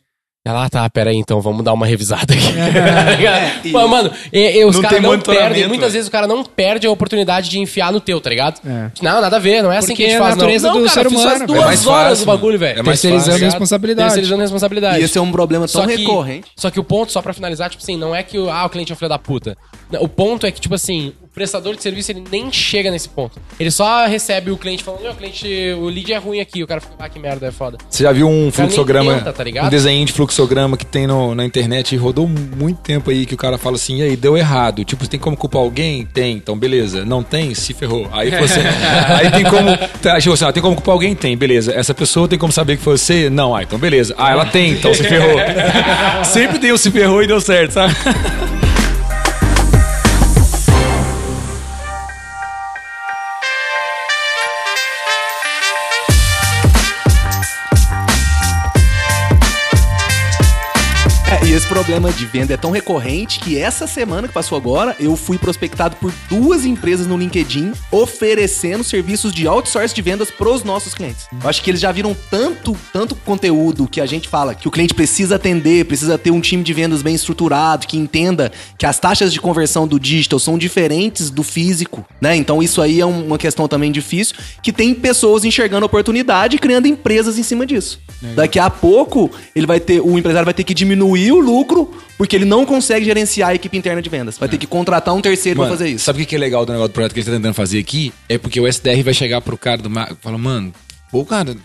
S3: Ela, ah, tá, peraí, então, vamos dar uma revisada aqui.
S5: e-
S3: Pô, mano, e- e os
S4: Não
S3: caras não perdem, muitas
S4: velho.
S3: vezes o cara não perde a oportunidade de enfiar no teu, tá ligado?
S2: É.
S3: Não, nada a ver, não é assim
S2: Porque
S3: que a gente
S2: é a
S3: faz, não.
S2: natureza
S3: não,
S2: do
S3: cara,
S2: ser humano,
S3: duas
S4: É mais
S3: horas
S4: fácil,
S3: do bagulho, velho.
S4: é
S2: Terceirizando
S4: fácil.
S2: a responsabilidade.
S3: Terceirizando a responsabilidade.
S5: E esse é um problema tão recorrente.
S3: Só que o ponto, só pra finalizar, tipo assim, não é que o, ah, o cliente é um filho da puta. O ponto é que, tipo assim, o prestador de serviço, ele nem chega nesse ponto. Ele só recebe o cliente falando, meu, cliente, o lead é ruim aqui. O cara fica, ah, que merda, é foda.
S4: Você já viu um fluxograma,
S3: tenta, tá
S4: um desenho de fluxograma que tem no- na internet e rodou muito tempo aí que o cara fala assim, e aí, deu errado. Tipo, tem como culpar alguém? Tem, então beleza. Não tem? Se ferrou. Aí você. aí tem como. Tá, tipo assim, ah, tem como culpar alguém? Tem, beleza. Essa pessoa tem como saber que foi você? Não, ah, então beleza. Ah, ela tem, então se ferrou. Sempre tem o se ferrou e deu certo, sabe?
S5: Problema de venda é tão recorrente que essa semana que passou agora, eu fui prospectado por duas empresas no LinkedIn oferecendo serviços de outsourcing de vendas pros nossos clientes. Eu acho que eles já viram tanto, tanto conteúdo que a gente fala que o cliente precisa atender, precisa ter um time de vendas bem estruturado, que entenda que as taxas de conversão do digital são diferentes do físico, né? Então isso aí é um- uma questão também difícil, que tem pessoas enxergando oportunidade e criando empresas em cima disso. Daqui a pouco, ele vai ter, o empresário vai ter que diminuir o lucro porque ele não consegue gerenciar a equipe interna de vendas. Vai ter que contratar um terceiro
S4: Mano,
S5: pra fazer isso.
S4: Sabe o que que é legal do negócio do projeto que ele tá tentando fazer aqui? É porque o SDR vai chegar pro cara do e fala, mano, pô, cara,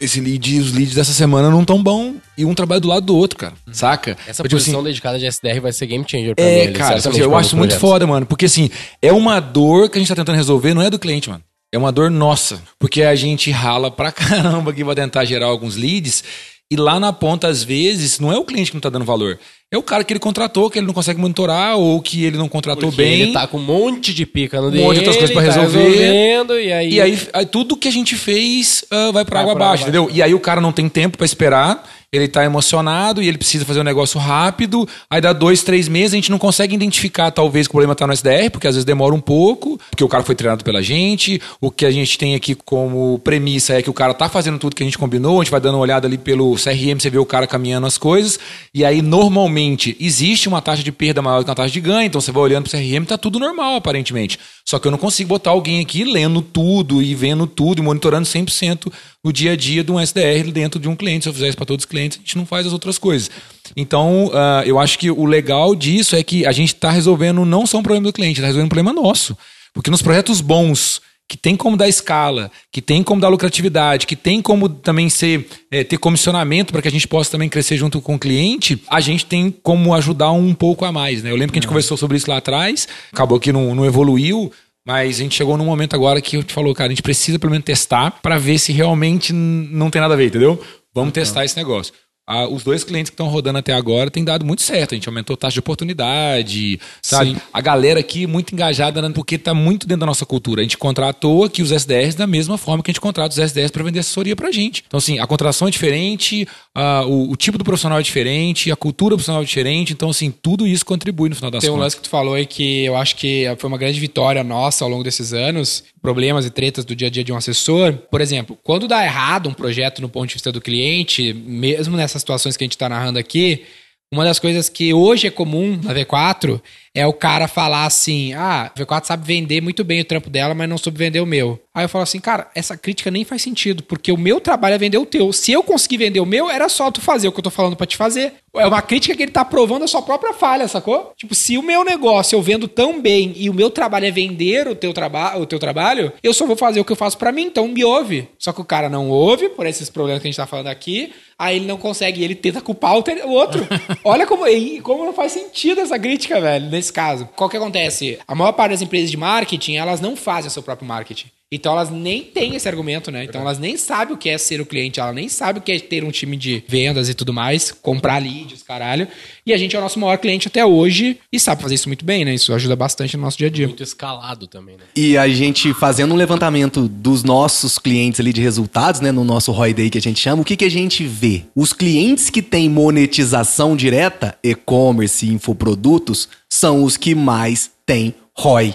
S4: esse lead, os leads dessa semana não tão bom e um trabalho do lado do outro, cara. Saca?
S3: Essa
S4: Tipo assim,
S3: posição dedicada de SDR vai ser game changer pra
S4: É,
S3: mim.
S4: cara, assim, eu acho muito foda, mano. Porque assim, é uma dor que a gente tá tentando resolver, não é do cliente, mano. É uma dor nossa. Porque a gente rala pra caramba aqui pra tentar gerar alguns leads. E lá na ponta, às vezes, não é o cliente que não tá dando valor. É o cara que ele contratou, que ele não consegue monitorar, ou que ele não contratou
S3: Porque
S4: bem.
S3: ele tá com um monte de pica no
S4: Um
S3: dele.
S4: monte de outras coisas pra
S3: tá
S4: resolver.
S3: e aí...
S4: E aí, aí tudo que a gente fez ah, vai pra
S3: Vai
S4: água abaixo,
S3: água
S4: entendeu? E aí o cara não tem tempo pra esperar, ele tá emocionado e ele precisa fazer um negócio rápido. Aí dá dois, três meses, a gente não consegue identificar, talvez, que o problema tá no SDR, porque às vezes demora um pouco, porque o cara foi treinado pela gente. O que a gente tem aqui como premissa é que o cara tá fazendo tudo que a gente combinou, a gente vai dando uma olhada ali pelo CRM, você vê o cara caminhando as coisas. E aí, normalmente, existe uma taxa de perda maior que uma taxa de ganho, então você vai olhando pro CRM, tá tudo normal, aparentemente. Só que eu não consigo botar alguém aqui lendo tudo e vendo tudo e monitorando 100% o dia a dia de um SDR dentro de um cliente. Se eu fizer isso para todos os clientes, a gente não faz as outras coisas. Então, ah, eu acho que o legal disso é que a gente está resolvendo não só um problema do cliente, está resolvendo um problema nosso. Porque nos projetos bons, que tem como dar escala, que tem como dar lucratividade, que tem como também ser eh, ter comissionamento para que a gente possa também crescer junto com o cliente, a gente tem como ajudar um pouco a mais. Né? Eu lembro que a gente conversou sobre isso lá atrás, acabou que não, não evoluiu, mas a gente chegou num momento agora que eu te falou, cara, a gente precisa pelo menos testar para ver se realmente não tem nada a ver, entendeu? Vamos testar esse negócio. Ah, os dois clientes que estão rodando até agora têm dado muito certo. A gente aumentou a taxa de oportunidade, sabe?
S2: Sim.
S4: A galera aqui muito engajada, né, porque está muito dentro da nossa cultura. A gente contratou aqui os SDRs da mesma forma que a gente contrata os SDRs para vender assessoria para gente. Então, assim, a contratação é diferente, ah, o, o tipo do profissional é diferente, a cultura do profissional é diferente. Então, assim, tudo isso contribui no final das
S2: Tem um
S4: contas.
S2: lance que tu falou aí que eu acho que foi uma grande vitória nossa ao longo desses anos, problemas e tretas do dia a dia de um assessor. Por exemplo, quando dá errado um projeto no ponto de vista do cliente, mesmo nessas situações que a gente está narrando aqui, uma das coisas que hoje é comum na V4 é o cara falar assim: ah, a V4 sabe vender muito bem o trampo dela, mas não soube vender o meu. Aí eu falo assim, cara, essa crítica nem faz sentido, porque o meu trabalho é vender o teu. Se eu conseguir vender o meu, era só tu fazer o que eu tô falando pra te fazer. É uma crítica que ele tá provando a sua própria falha, sacou? Tipo, se o meu negócio eu vendo tão bem e o meu trabalho é vender o teu, traba o teu trabalho, eu só vou fazer o que eu faço pra mim, então me ouve. Só que o cara não ouve, por esses problemas que a gente tá falando aqui, aí ele não consegue, ele tenta culpar o, ter- o outro. Olha como, como não faz sentido essa crítica, velho, nesse caso. Qual que acontece? A maior parte das empresas de marketing, elas não fazem o seu próprio marketing. Então elas nem têm esse argumento, né? Então elas nem sabem o que é ser o cliente, ela nem sabe o que é ter um time de vendas e tudo mais, comprar leads, caralho. E a gente é o nosso maior cliente até hoje e sabe fazer isso muito bem, né? Isso ajuda bastante no nosso dia a dia.
S3: Muito escalado também, né?
S5: E a gente fazendo um levantamento dos nossos clientes ali de resultados, né, no nosso ROI Day que a gente chama, o que, que a gente vê? Os clientes que têm monetização direta, e-commerce, infoprodutos, são os que mais têm ROI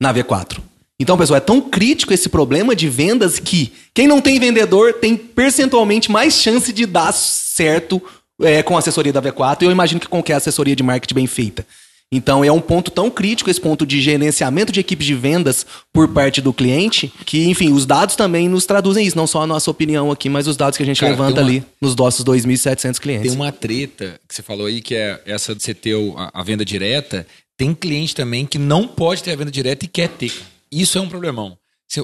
S5: na V4. Então, pessoal, é tão crítico esse problema de vendas que quem não tem vendedor tem percentualmente mais chance de dar certo é, com a assessoria da V4 e eu imagino que com qualquer assessoria de marketing bem feita. Então é um ponto tão crítico esse ponto de gerenciamento de equipes de vendas por parte do cliente, que, enfim, os dados também nos traduzem isso, não só a nossa opinião aqui, mas os dados que a gente
S4: Cara,
S5: levanta
S4: uma-
S5: ali nos nossos 2.700 clientes.
S4: Tem uma treta que você falou aí, que é essa de você ter a, a venda direta. Tem cliente também que não pode ter a venda direta e quer ter. Isso é um problemão.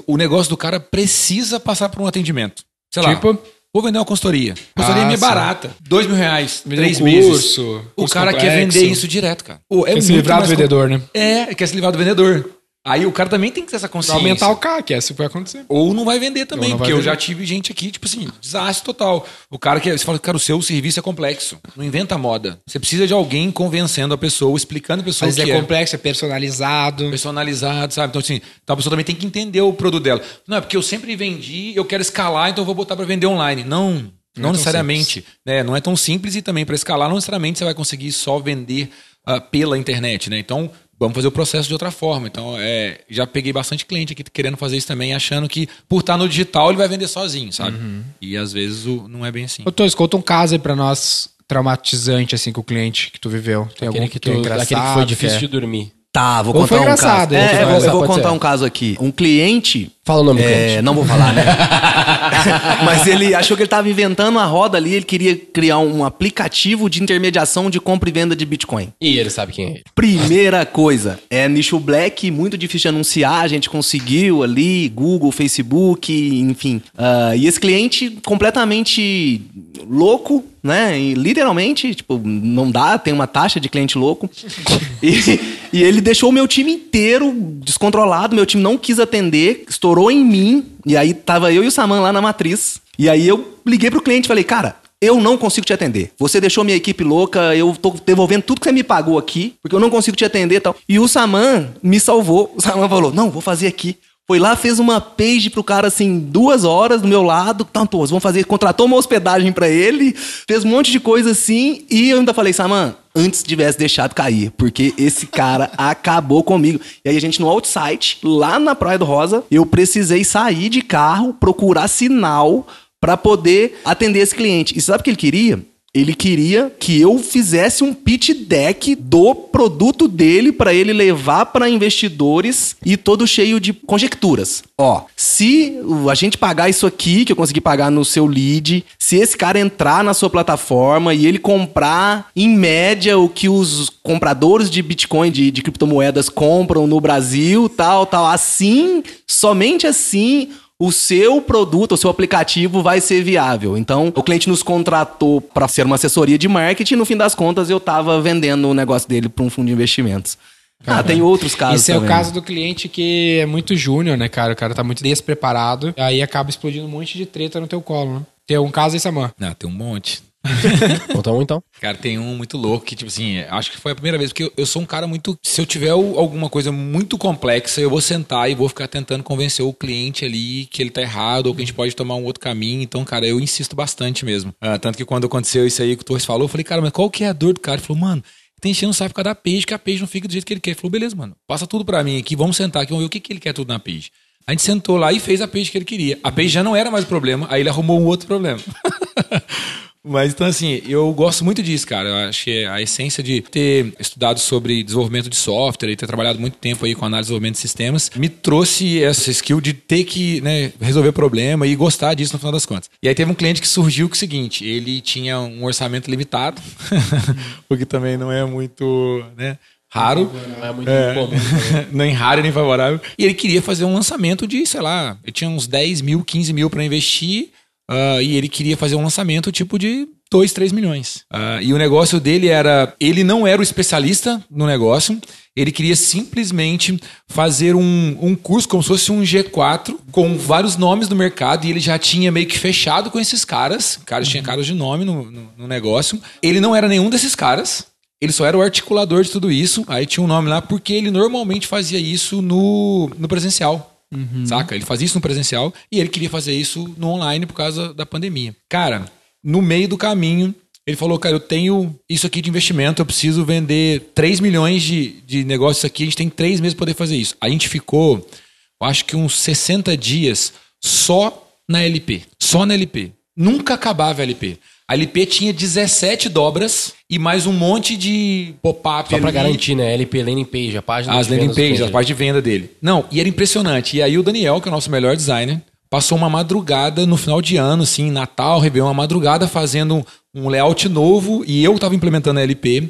S4: O negócio do cara precisa passar por um atendimento. Sei lá.
S2: Tipo?
S4: Vou vender uma consultoria. Consultoria
S2: Ah,
S4: é barata. Dois mil reais,
S2: Vender
S4: três
S2: um
S4: meses.
S2: curso,
S4: o
S2: curso
S4: cara quer
S2: complexo.
S4: vender isso direto, cara. Pô, é
S2: Quer se livrar do
S4: mais
S2: vendedor, né?
S4: É, quer se livrar do vendedor. Aí o cara também tem que ter essa
S2: Pra
S4: consciência.
S2: aumentar o CAC, é isso que vai acontecer.
S4: Ou não vai vender também,
S2: não vai
S4: porque eu
S2: vender.
S4: já tive gente aqui, tipo assim, desastre total. O cara que você fala, cara, o seu serviço é complexo. Não inventa moda. Você precisa de alguém convencendo a pessoa, explicando a pessoa
S2: Mas
S4: o
S2: é
S4: que é.
S2: complexo, é personalizado.
S4: Personalizado, sabe? Então, assim, então a pessoa também tem que entender o produto dela. Não, é porque eu sempre vendi, eu quero escalar, então eu vou botar para vender online. Não, não,
S2: tão
S4: necessariamente. Né? Não é tão simples e também para escalar, não necessariamente você vai conseguir só vender ah, pela internet, né? Então, vamos fazer o processo de outra forma. Então, é, já peguei bastante cliente aqui querendo fazer isso também, achando que por estar no digital ele vai vender sozinho, sabe? E às vezes o- não é bem assim.
S2: Ô, Torres, conta um caso aí pra nós, traumatizante, assim, com o cliente que tu viveu. Tem algum
S3: Aquele
S2: que,
S3: que,
S2: é
S3: tu,
S2: engraçado?
S3: aquele que foi difícil
S2: que
S3: de dormir.
S5: Tá, vou
S2: Ou
S5: contar um caso. É,
S2: Foi
S5: eu vou, eu contar um caso aqui. Um cliente
S3: Fala o nome do
S5: É,
S3: cliente.
S5: não vou falar, né? Mas ele achou que ele estava inventando a roda ali, ele queria criar um aplicativo de intermediação de compra e venda de Bitcoin.
S3: E ele sabe quem é ele.
S5: Primeira coisa, é nicho black, muito difícil de anunciar, a gente conseguiu ali, Google, Facebook, enfim. Ah, e esse cliente completamente louco, né? E, literalmente, tipo, não dá, tem uma taxa de cliente louco. E, e ele deixou o meu time inteiro descontrolado, meu time não quis atender, estourou em mim, e aí tava eu e o Saman lá na matriz. E aí eu liguei pro cliente e falei, cara, eu não consigo te atender. Você deixou minha equipe louca, eu tô devolvendo tudo que você me pagou aqui, porque eu não consigo te atender e tal. E o Saman me salvou. O Saman falou: não, vou fazer aqui. Foi lá, fez uma page pro cara, assim, duas horas do meu lado. Tanto, vamos fazer, contratou uma hospedagem pra ele, fez um monte de coisa assim. E eu ainda falei, Saman, antes tivesse deixado cair, porque esse cara acabou comigo. E aí a gente no outsite, lá na Praia do Rosa, eu precisei sair de carro, procurar sinal para poder atender esse cliente. E sabe o que ele queria? Ele queria que eu fizesse um pitch deck do produto dele para ele levar para investidores e todo cheio de conjecturas. Ó, se a gente pagar isso aqui que eu consegui pagar no seu lead, se esse cara entrar na sua plataforma e ele comprar em média o que os compradores de Bitcoin, de, de criptomoedas compram no Brasil, tal, tal, assim, somente assim o seu produto, o seu aplicativo vai ser viável. Então, o cliente nos contratou para ser uma assessoria de marketing e no fim das contas eu estava vendendo o negócio dele para um fundo de investimentos. Ah, tem outros casos
S2: Esse é o
S5: também.
S2: caso do cliente que é muito júnior, né, cara? O cara tá muito despreparado. Aí acaba explodindo um monte de treta no teu colo, né? Tem um caso aí, Saman.
S4: Não, tem um monte.
S3: Conta um então.
S4: Cara, tem um muito louco que, tipo assim, acho que foi a primeira vez, porque eu, eu sou um cara muito. Se eu tiver alguma coisa muito complexa, eu vou sentar e vou ficar tentando convencer o cliente ali que ele tá errado ou que a gente pode tomar um outro caminho. Então, cara, eu insisto bastante mesmo. Ah, tanto que quando aconteceu isso aí que o Torres falou, eu falei, cara, mas qual que é a dor do cara? Ele falou, mano. Tem enchendo o saco por causa da page, que a page não fica do jeito que ele quer. Ele falou, beleza, mano, passa tudo pra mim aqui, vamos sentar aqui, vamos ver o que, que ele quer tudo na page. A gente sentou lá e fez a page que ele queria. A page já não era mais o problema, aí ele arrumou um outro problema. Mas então, assim, eu gosto muito disso, cara. Eu acho que a essência de ter estudado sobre desenvolvimento de software e ter trabalhado muito tempo aí com análise e desenvolvimento de sistemas me trouxe essa skill de ter que né, resolver problema e gostar disso no final das contas. E aí teve um cliente que surgiu o seguinte: ele tinha um orçamento limitado, o que também não é muito. Né, Raro.
S3: Não é muito
S4: É,
S3: comum.
S4: nem raro nem favorável. E ele queria fazer um lançamento de, sei lá, ele tinha uns 10 mil, 15 mil para investir. Ah, e ele queria fazer um lançamento tipo de 2, 3 milhões. Ah, e o negócio dele era. Ele não era o especialista no negócio. Ele queria simplesmente fazer um, um curso como se fosse um G4 com vários nomes do mercado e ele já tinha meio que fechado com esses caras. Caras tinha caras de nome no, no, no negócio. Ele não era nenhum desses caras. Ele só era o articulador de tudo isso. Aí tinha um nome lá porque ele normalmente fazia isso no, no presencial. Saca? Ele fazia isso no presencial e ele queria fazer isso no online por causa da pandemia. Cara, no meio do caminho, ele falou: Cara, eu tenho isso aqui de investimento, eu preciso vender 3 milhões de, de negócios aqui, a gente tem três meses para poder fazer isso. A gente ficou, eu acho que uns 60 dias só na LP. Só na LP. Nunca acabava a LP. A LP tinha 17 dobras e mais um monte de pop-up.
S3: Só pra
S4: ali.
S3: garantir, né? LP Landing Page, a página
S4: As
S3: de
S4: landing
S3: cliente.
S4: a parte de venda dele. Não, e era impressionante. E aí o Daniel, que é o nosso melhor designer, passou uma madrugada no final de ano, assim, Natal, Réveillon, uma madrugada fazendo um layout novo e eu tava implementando a LP.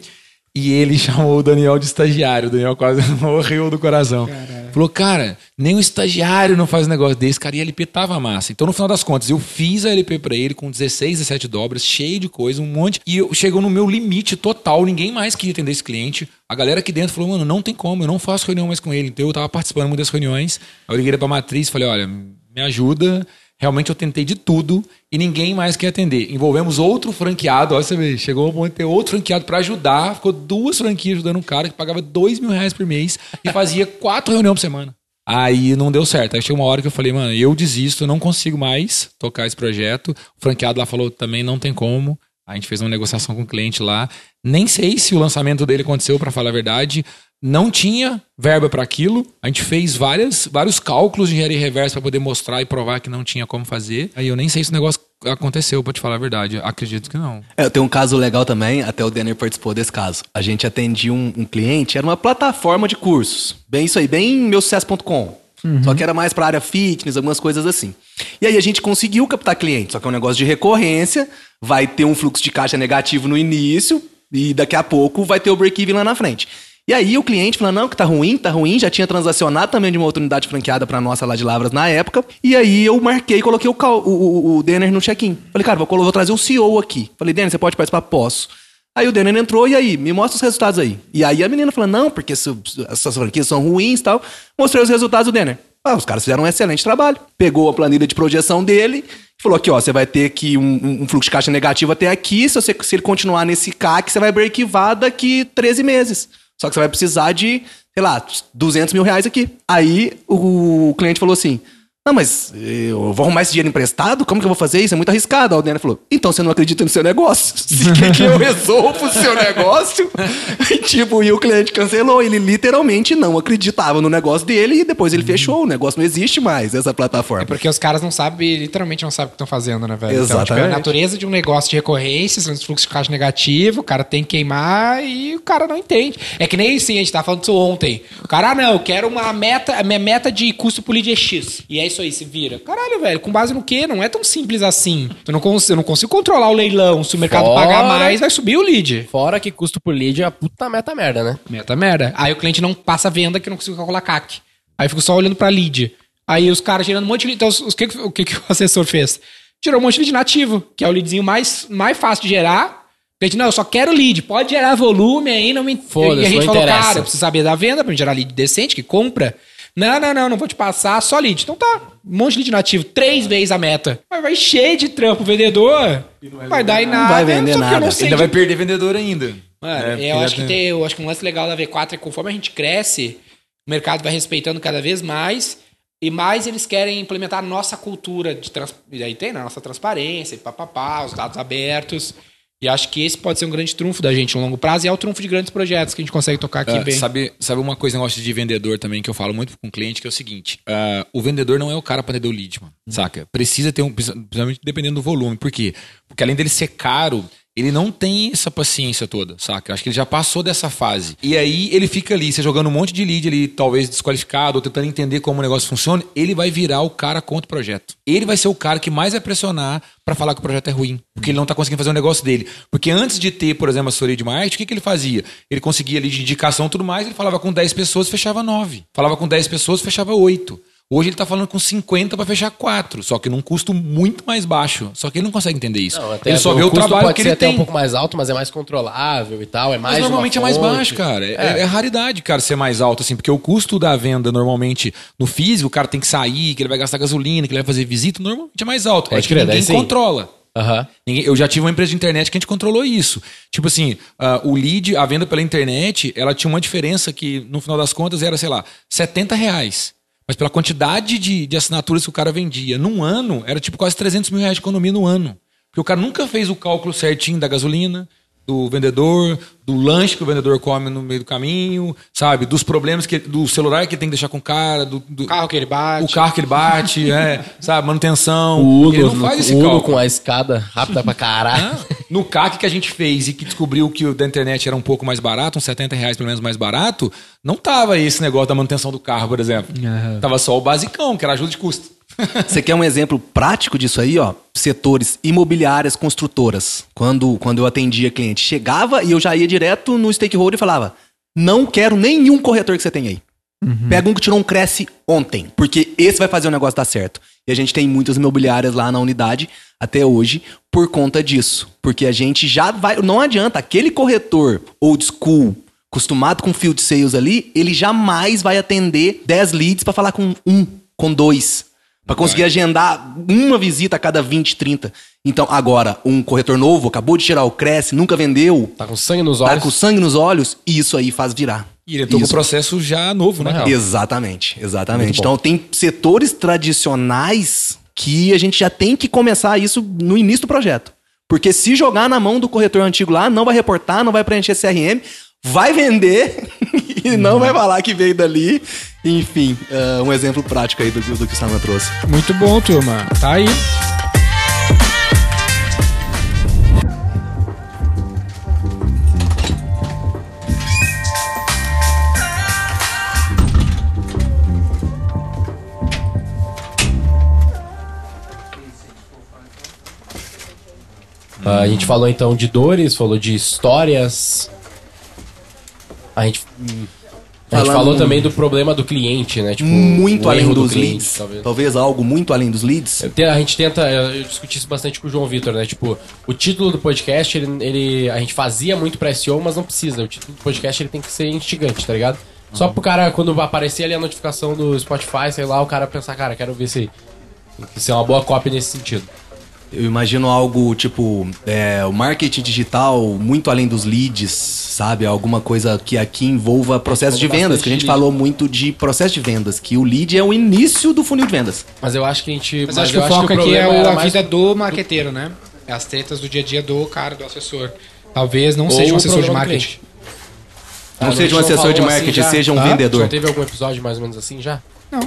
S4: E ele chamou o Daniel de estagiário. O Daniel quase morreu do coração. Falou, cara, nem um estagiário não faz um negócio desse. Cara, e a LP tava massa. Então, no final das contas, eu fiz a LP pra ele com 16, 17 dobras, cheio de coisa, um monte. E eu, chegou no meu limite total. Ninguém mais queria atender esse cliente. A galera aqui dentro falou, mano, não tem como, eu não faço reunião mais com ele. Então, eu tava participando muito das reuniões. Aí eu liguei pra matriz falei, olha, me ajuda. Realmente eu tentei de tudo e ninguém mais quer atender. Envolvemos outro franqueado, olha você vê, chegou ao ponto de ter outro franqueado para ajudar. Ficou duas franquias ajudando um cara que pagava dois mil reais por mês e fazia quatro reuniões por semana. Aí não deu certo. Aí chegou uma hora que eu falei, mano, eu desisto, não consigo mais tocar esse projeto. O franqueado lá falou, também não tem como. A gente fez uma negociação com o cliente lá. Nem sei se o lançamento dele aconteceu, para falar a verdade. Não tinha verba para aquilo. A gente fez várias, vários cálculos de engenharia reversa para poder mostrar e provar que não tinha como fazer. Aí eu nem sei se o negócio aconteceu, pra te falar a verdade. Acredito que não.
S5: É, tem um caso legal também, até o Denner participou desse caso. A gente atendia um, um cliente, era uma plataforma de cursos. Bem isso aí, bem meusucesso.com. Só que era mais pra área fitness, algumas coisas assim. E aí a gente conseguiu captar cliente, só que é um negócio de recorrência, vai ter um fluxo de caixa negativo no início e daqui a pouco vai ter o break-even lá na frente. E aí o cliente falando, não, que tá ruim, tá ruim, já tinha transacionado também de uma outra unidade franqueada pra nossa lá de Lavras na época. E aí eu marquei e coloquei o, o, o, o Denner no check-in. Falei, cara, vou, vou trazer o CEO aqui. Falei, Denner, você pode participar? Posso. Aí o Denner entrou, e aí? Me mostra os resultados aí. E aí a menina falou, não, porque essas franquias são ruins e tal. Mostrei os resultados do Denner. Ah, os caras fizeram um excelente trabalho. Pegou a planilha de projeção dele falou aqui, ó, você vai ter aqui um, um- fluxo de caixa negativo até aqui. Se, você, se ele continuar nesse CAC, você vai break-even daqui 13 meses. Só que você vai precisar de, sei lá, 200 mil reais aqui. Aí o cliente falou assim, não, mas eu vou arrumar esse dinheiro emprestado? Como que eu vou fazer isso? É muito arriscado. Aí o Denner falou, então você não acredita no seu negócio? Você quer que eu resolva o seu negócio? E, tipo, e o cliente cancelou. Ele literalmente não acreditava no negócio dele e depois ele fechou. O negócio não existe mais, essa plataforma.
S2: É porque os caras não sabem, literalmente não sabem o que estão fazendo, né, velho? Então, tipo, é
S5: Exatamente.
S2: a natureza de um negócio de recorrência, são os fluxos de caixa negativo, o cara tem que queimar e o cara não entende. É que nem assim, a gente tava falando disso ontem. O cara, ah, não, eu quero uma meta, a minha meta de custo por lead é X. E é isso aí, se vira. Caralho, velho, com base no quê? Não é tão simples assim. Eu não, cons eu não consigo controlar o leilão. Se o mercado
S3: Fora-
S2: pagar mais, vai subir o lead.
S3: Fora que custo por lead é a puta meta merda, né?
S2: Meta merda. Aí o cliente não passa a venda que eu não consigo calcular CAC. Aí eu fico só olhando pra lead. Aí os caras gerando um monte de lead. Então, os- os- o que, o que, que o assessor fez? Gerou um monte de lead nativo, que é o leadzinho mais, mais fácil de gerar. O cliente, não, eu só quero lead. Pode gerar volume aí, não me...
S3: Foda-se,
S2: E a gente falou,
S3: interessa.
S2: cara, eu preciso saber da venda pra gente gerar lead decente, que compra. Não, não, não, não vou te passar, só lead. Então tá, um monte de lead nativo, três vezes a meta. Mas vai cheio de trampo, o vendedor. Vai dar em nada.
S5: vai vender
S2: não
S5: nada.
S4: Ainda
S2: de
S4: vai perder vendedor ainda.
S2: Mano,
S4: É,
S2: eu acho que tem, eu acho que um lance legal da V4 é que conforme a gente cresce, o mercado vai respeitando cada vez mais e mais eles querem implementar a nossa cultura de trans, e aí tem né, a nossa transparência, papapá, os dados abertos. E acho que esse pode ser um grande trunfo da gente no longo prazo e é o trunfo de grandes projetos que a gente consegue tocar aqui
S4: Ah,
S2: bem.
S4: sabe, sabe uma coisa, negócio de vendedor também, que eu falo muito com o cliente, que é o seguinte: ah, o vendedor não é o cara para atender o lead, mano. Saca? Precisa ter um. Principalmente dependendo do volume. Por quê? Porque além dele ser caro, ele não tem essa paciência toda, saca? Acho que ele já passou dessa fase. E aí ele fica ali, você jogando um monte de lead ali, talvez desqualificado, ou tentando entender como o negócio funciona, ele vai virar o cara contra o projeto. Ele vai ser o cara que mais vai pressionar pra falar que o projeto é ruim, porque ele não tá conseguindo fazer o negócio dele. Porque antes de ter, por exemplo, a assessoria de marketing, o que, que ele fazia? Ele conseguia ali de indicação e tudo mais, ele falava com 10 pessoas, fechava 9. Falava com 10 pessoas, fechava 8. Hoje ele tá falando com 50 pra fechar 4, só que num custo muito mais baixo. Só que ele não consegue entender isso.
S3: Não,
S4: ele só vê o,
S3: custo
S4: trabalho
S3: pode
S4: que
S3: ser
S4: ele
S3: até
S4: tem.
S3: um pouco mais alto, mas é mais controlável e tal. É mais
S4: Mas normalmente é mais baixo, cara. É, é raridade, cara, ser mais alto, assim, porque o custo da venda, normalmente, no físico, o cara tem que sair, que ele vai gastar gasolina, que ele vai fazer visita, normalmente é mais alto.
S3: Pode
S4: Acho que ninguém
S3: daí sim.
S4: controla. Ninguém- eu já tive uma empresa de internet que a gente controlou isso. Tipo assim, ah, o lead, a venda pela internet, ela tinha uma diferença que, no final das contas, era, sei lá, 70 reais. Mas pela quantidade de, de assinaturas que o cara vendia, num ano, era tipo quase 300 mil reais de economia no ano. Porque o cara nunca fez o cálculo certinho da gasolina, do vendedor, do lanche que o vendedor come no meio do caminho, sabe? Dos problemas que do celular que ele tem que deixar com o cara, do, do
S2: O carro que ele bate.
S4: o carro que ele bate, é, sabe? Manutenção.
S3: O
S4: ele
S3: Uno,
S4: não faz esse
S3: Uno com a escada rápida pra caralho.
S4: No CAC que a gente fez e que descobriu que o da internet era um pouco mais barato, uns 70 reais pelo menos mais barato, não tava esse negócio da manutenção do carro, por exemplo. Tava só o basicão, que era ajuda de custo.
S5: Você quer um exemplo prático disso aí, ó? Setores imobiliárias, construtoras. Quando, quando eu atendia cliente, chegava e eu já ia direto no stakeholder e falava: não quero nenhum corretor que você tem aí. Pega um que tirou um cresce ontem, porque esse vai fazer o negócio dar certo. E a gente tem muitas imobiliárias lá na unidade até hoje por conta disso. Porque a gente já vai. Não adianta, aquele corretor old school, acostumado com field sales ali, ele jamais vai atender 10 leads para falar com um, com dois. Pra conseguir agendar uma visita a cada 20, 30. Então, agora, um corretor novo, acabou de tirar o Cresce, nunca vendeu,
S3: Tá com sangue nos
S5: tá
S3: olhos.
S5: com sangue nos olhos, e isso aí faz virar.
S4: E ele entrou com o processo já novo, né?
S5: Exatamente, exatamente. Então, tem setores tradicionais que a gente já tem que começar isso no início do projeto. Porque se jogar na mão do corretor antigo lá, não vai reportar, não vai preencher CRM, vai vender e não vai falar que veio dali. Enfim, é, um exemplo prático aí do, do que o Saman trouxe.
S2: Muito bom, turma. Tá aí.
S3: Ah, a gente falou então de dores, falou de histórias. A gente, a gente falou também do problema do cliente, né? Tipo,
S5: muito além
S3: erro do
S5: dos
S3: cliente,
S5: leads.
S3: talvez.
S5: Talvez. algo muito além dos leads.
S3: A gente tenta, eu discuti isso bastante com o João Vitor, né? Tipo, o título do podcast, ele, ele- a gente fazia muito pra SEO, mas não precisa. O título do podcast ele tem que ser instigante, tá ligado? Só pro cara, quando aparecer ali a notificação do Spotify, sei lá, o cara pensar, cara, quero ver se que ser uma boa cópia nesse sentido.
S5: Eu imagino algo tipo é, o marketing digital muito além dos leads, sabe? Alguma coisa que aqui envolva processo de vendas, que a gente falou muito de processo de vendas, que o lead é o início do funil de vendas.
S3: Mas eu acho que a gente.
S2: Mas, acho que o foco aqui é o- a
S3: mais-
S2: vida do marqueteiro, né? É as tretas do dia a dia do cara, do assessor. Talvez não
S3: ou
S2: seja um assessor de marketing.
S3: cliente.
S5: Não
S3: Ah,
S5: seja um assessor de
S3: assim
S5: marketing,
S3: já?
S5: seja um
S2: Hã?
S5: vendedor.
S3: Já teve algum episódio mais ou menos assim já?
S2: Não.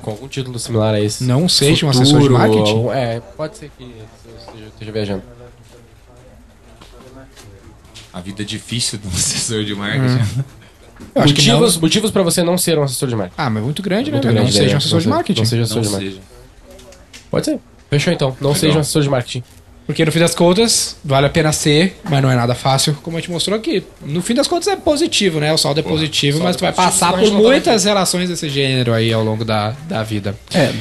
S3: Com algum título similar a esse?
S2: Não seja um assessor de marketing?
S3: ou- É, pode ser que eu esteja, esteja viajando.
S4: A vida é difícil de um assessor de marketing.
S2: Eu acho que não.
S3: Motivos, motivos pra você não ser um assessor de marketing.
S2: Ah, mas muito grande,
S3: Muito
S2: né? velho?
S3: grande,
S2: não seja
S3: né?
S2: um assessor de
S3: Não
S2: marketing.
S3: Não seja assessor
S4: Não
S3: de marketing.
S4: seja.
S3: Pode ser. Fechou então. Não seja um assessor de marketing.
S2: Porque no fim das contas, vale a pena ser, mas não é nada fácil, como a gente mostrou aqui. No fim das contas é positivo, né? O saldo é positivo,
S3: saldo
S2: mas
S3: é
S2: tu vai
S3: positivo,
S2: passar por muitas relações desse gênero aí ao longo da, da vida.
S5: É.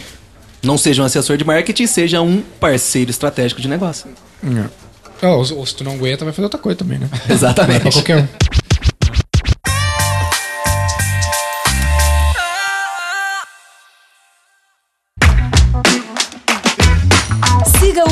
S5: Não seja um assessor de marketing, seja um parceiro estratégico de negócio.
S2: Oh, ou, ou se tu não aguenta, vai fazer outra coisa também, né?
S5: Exatamente.
S2: Pra qualquer um.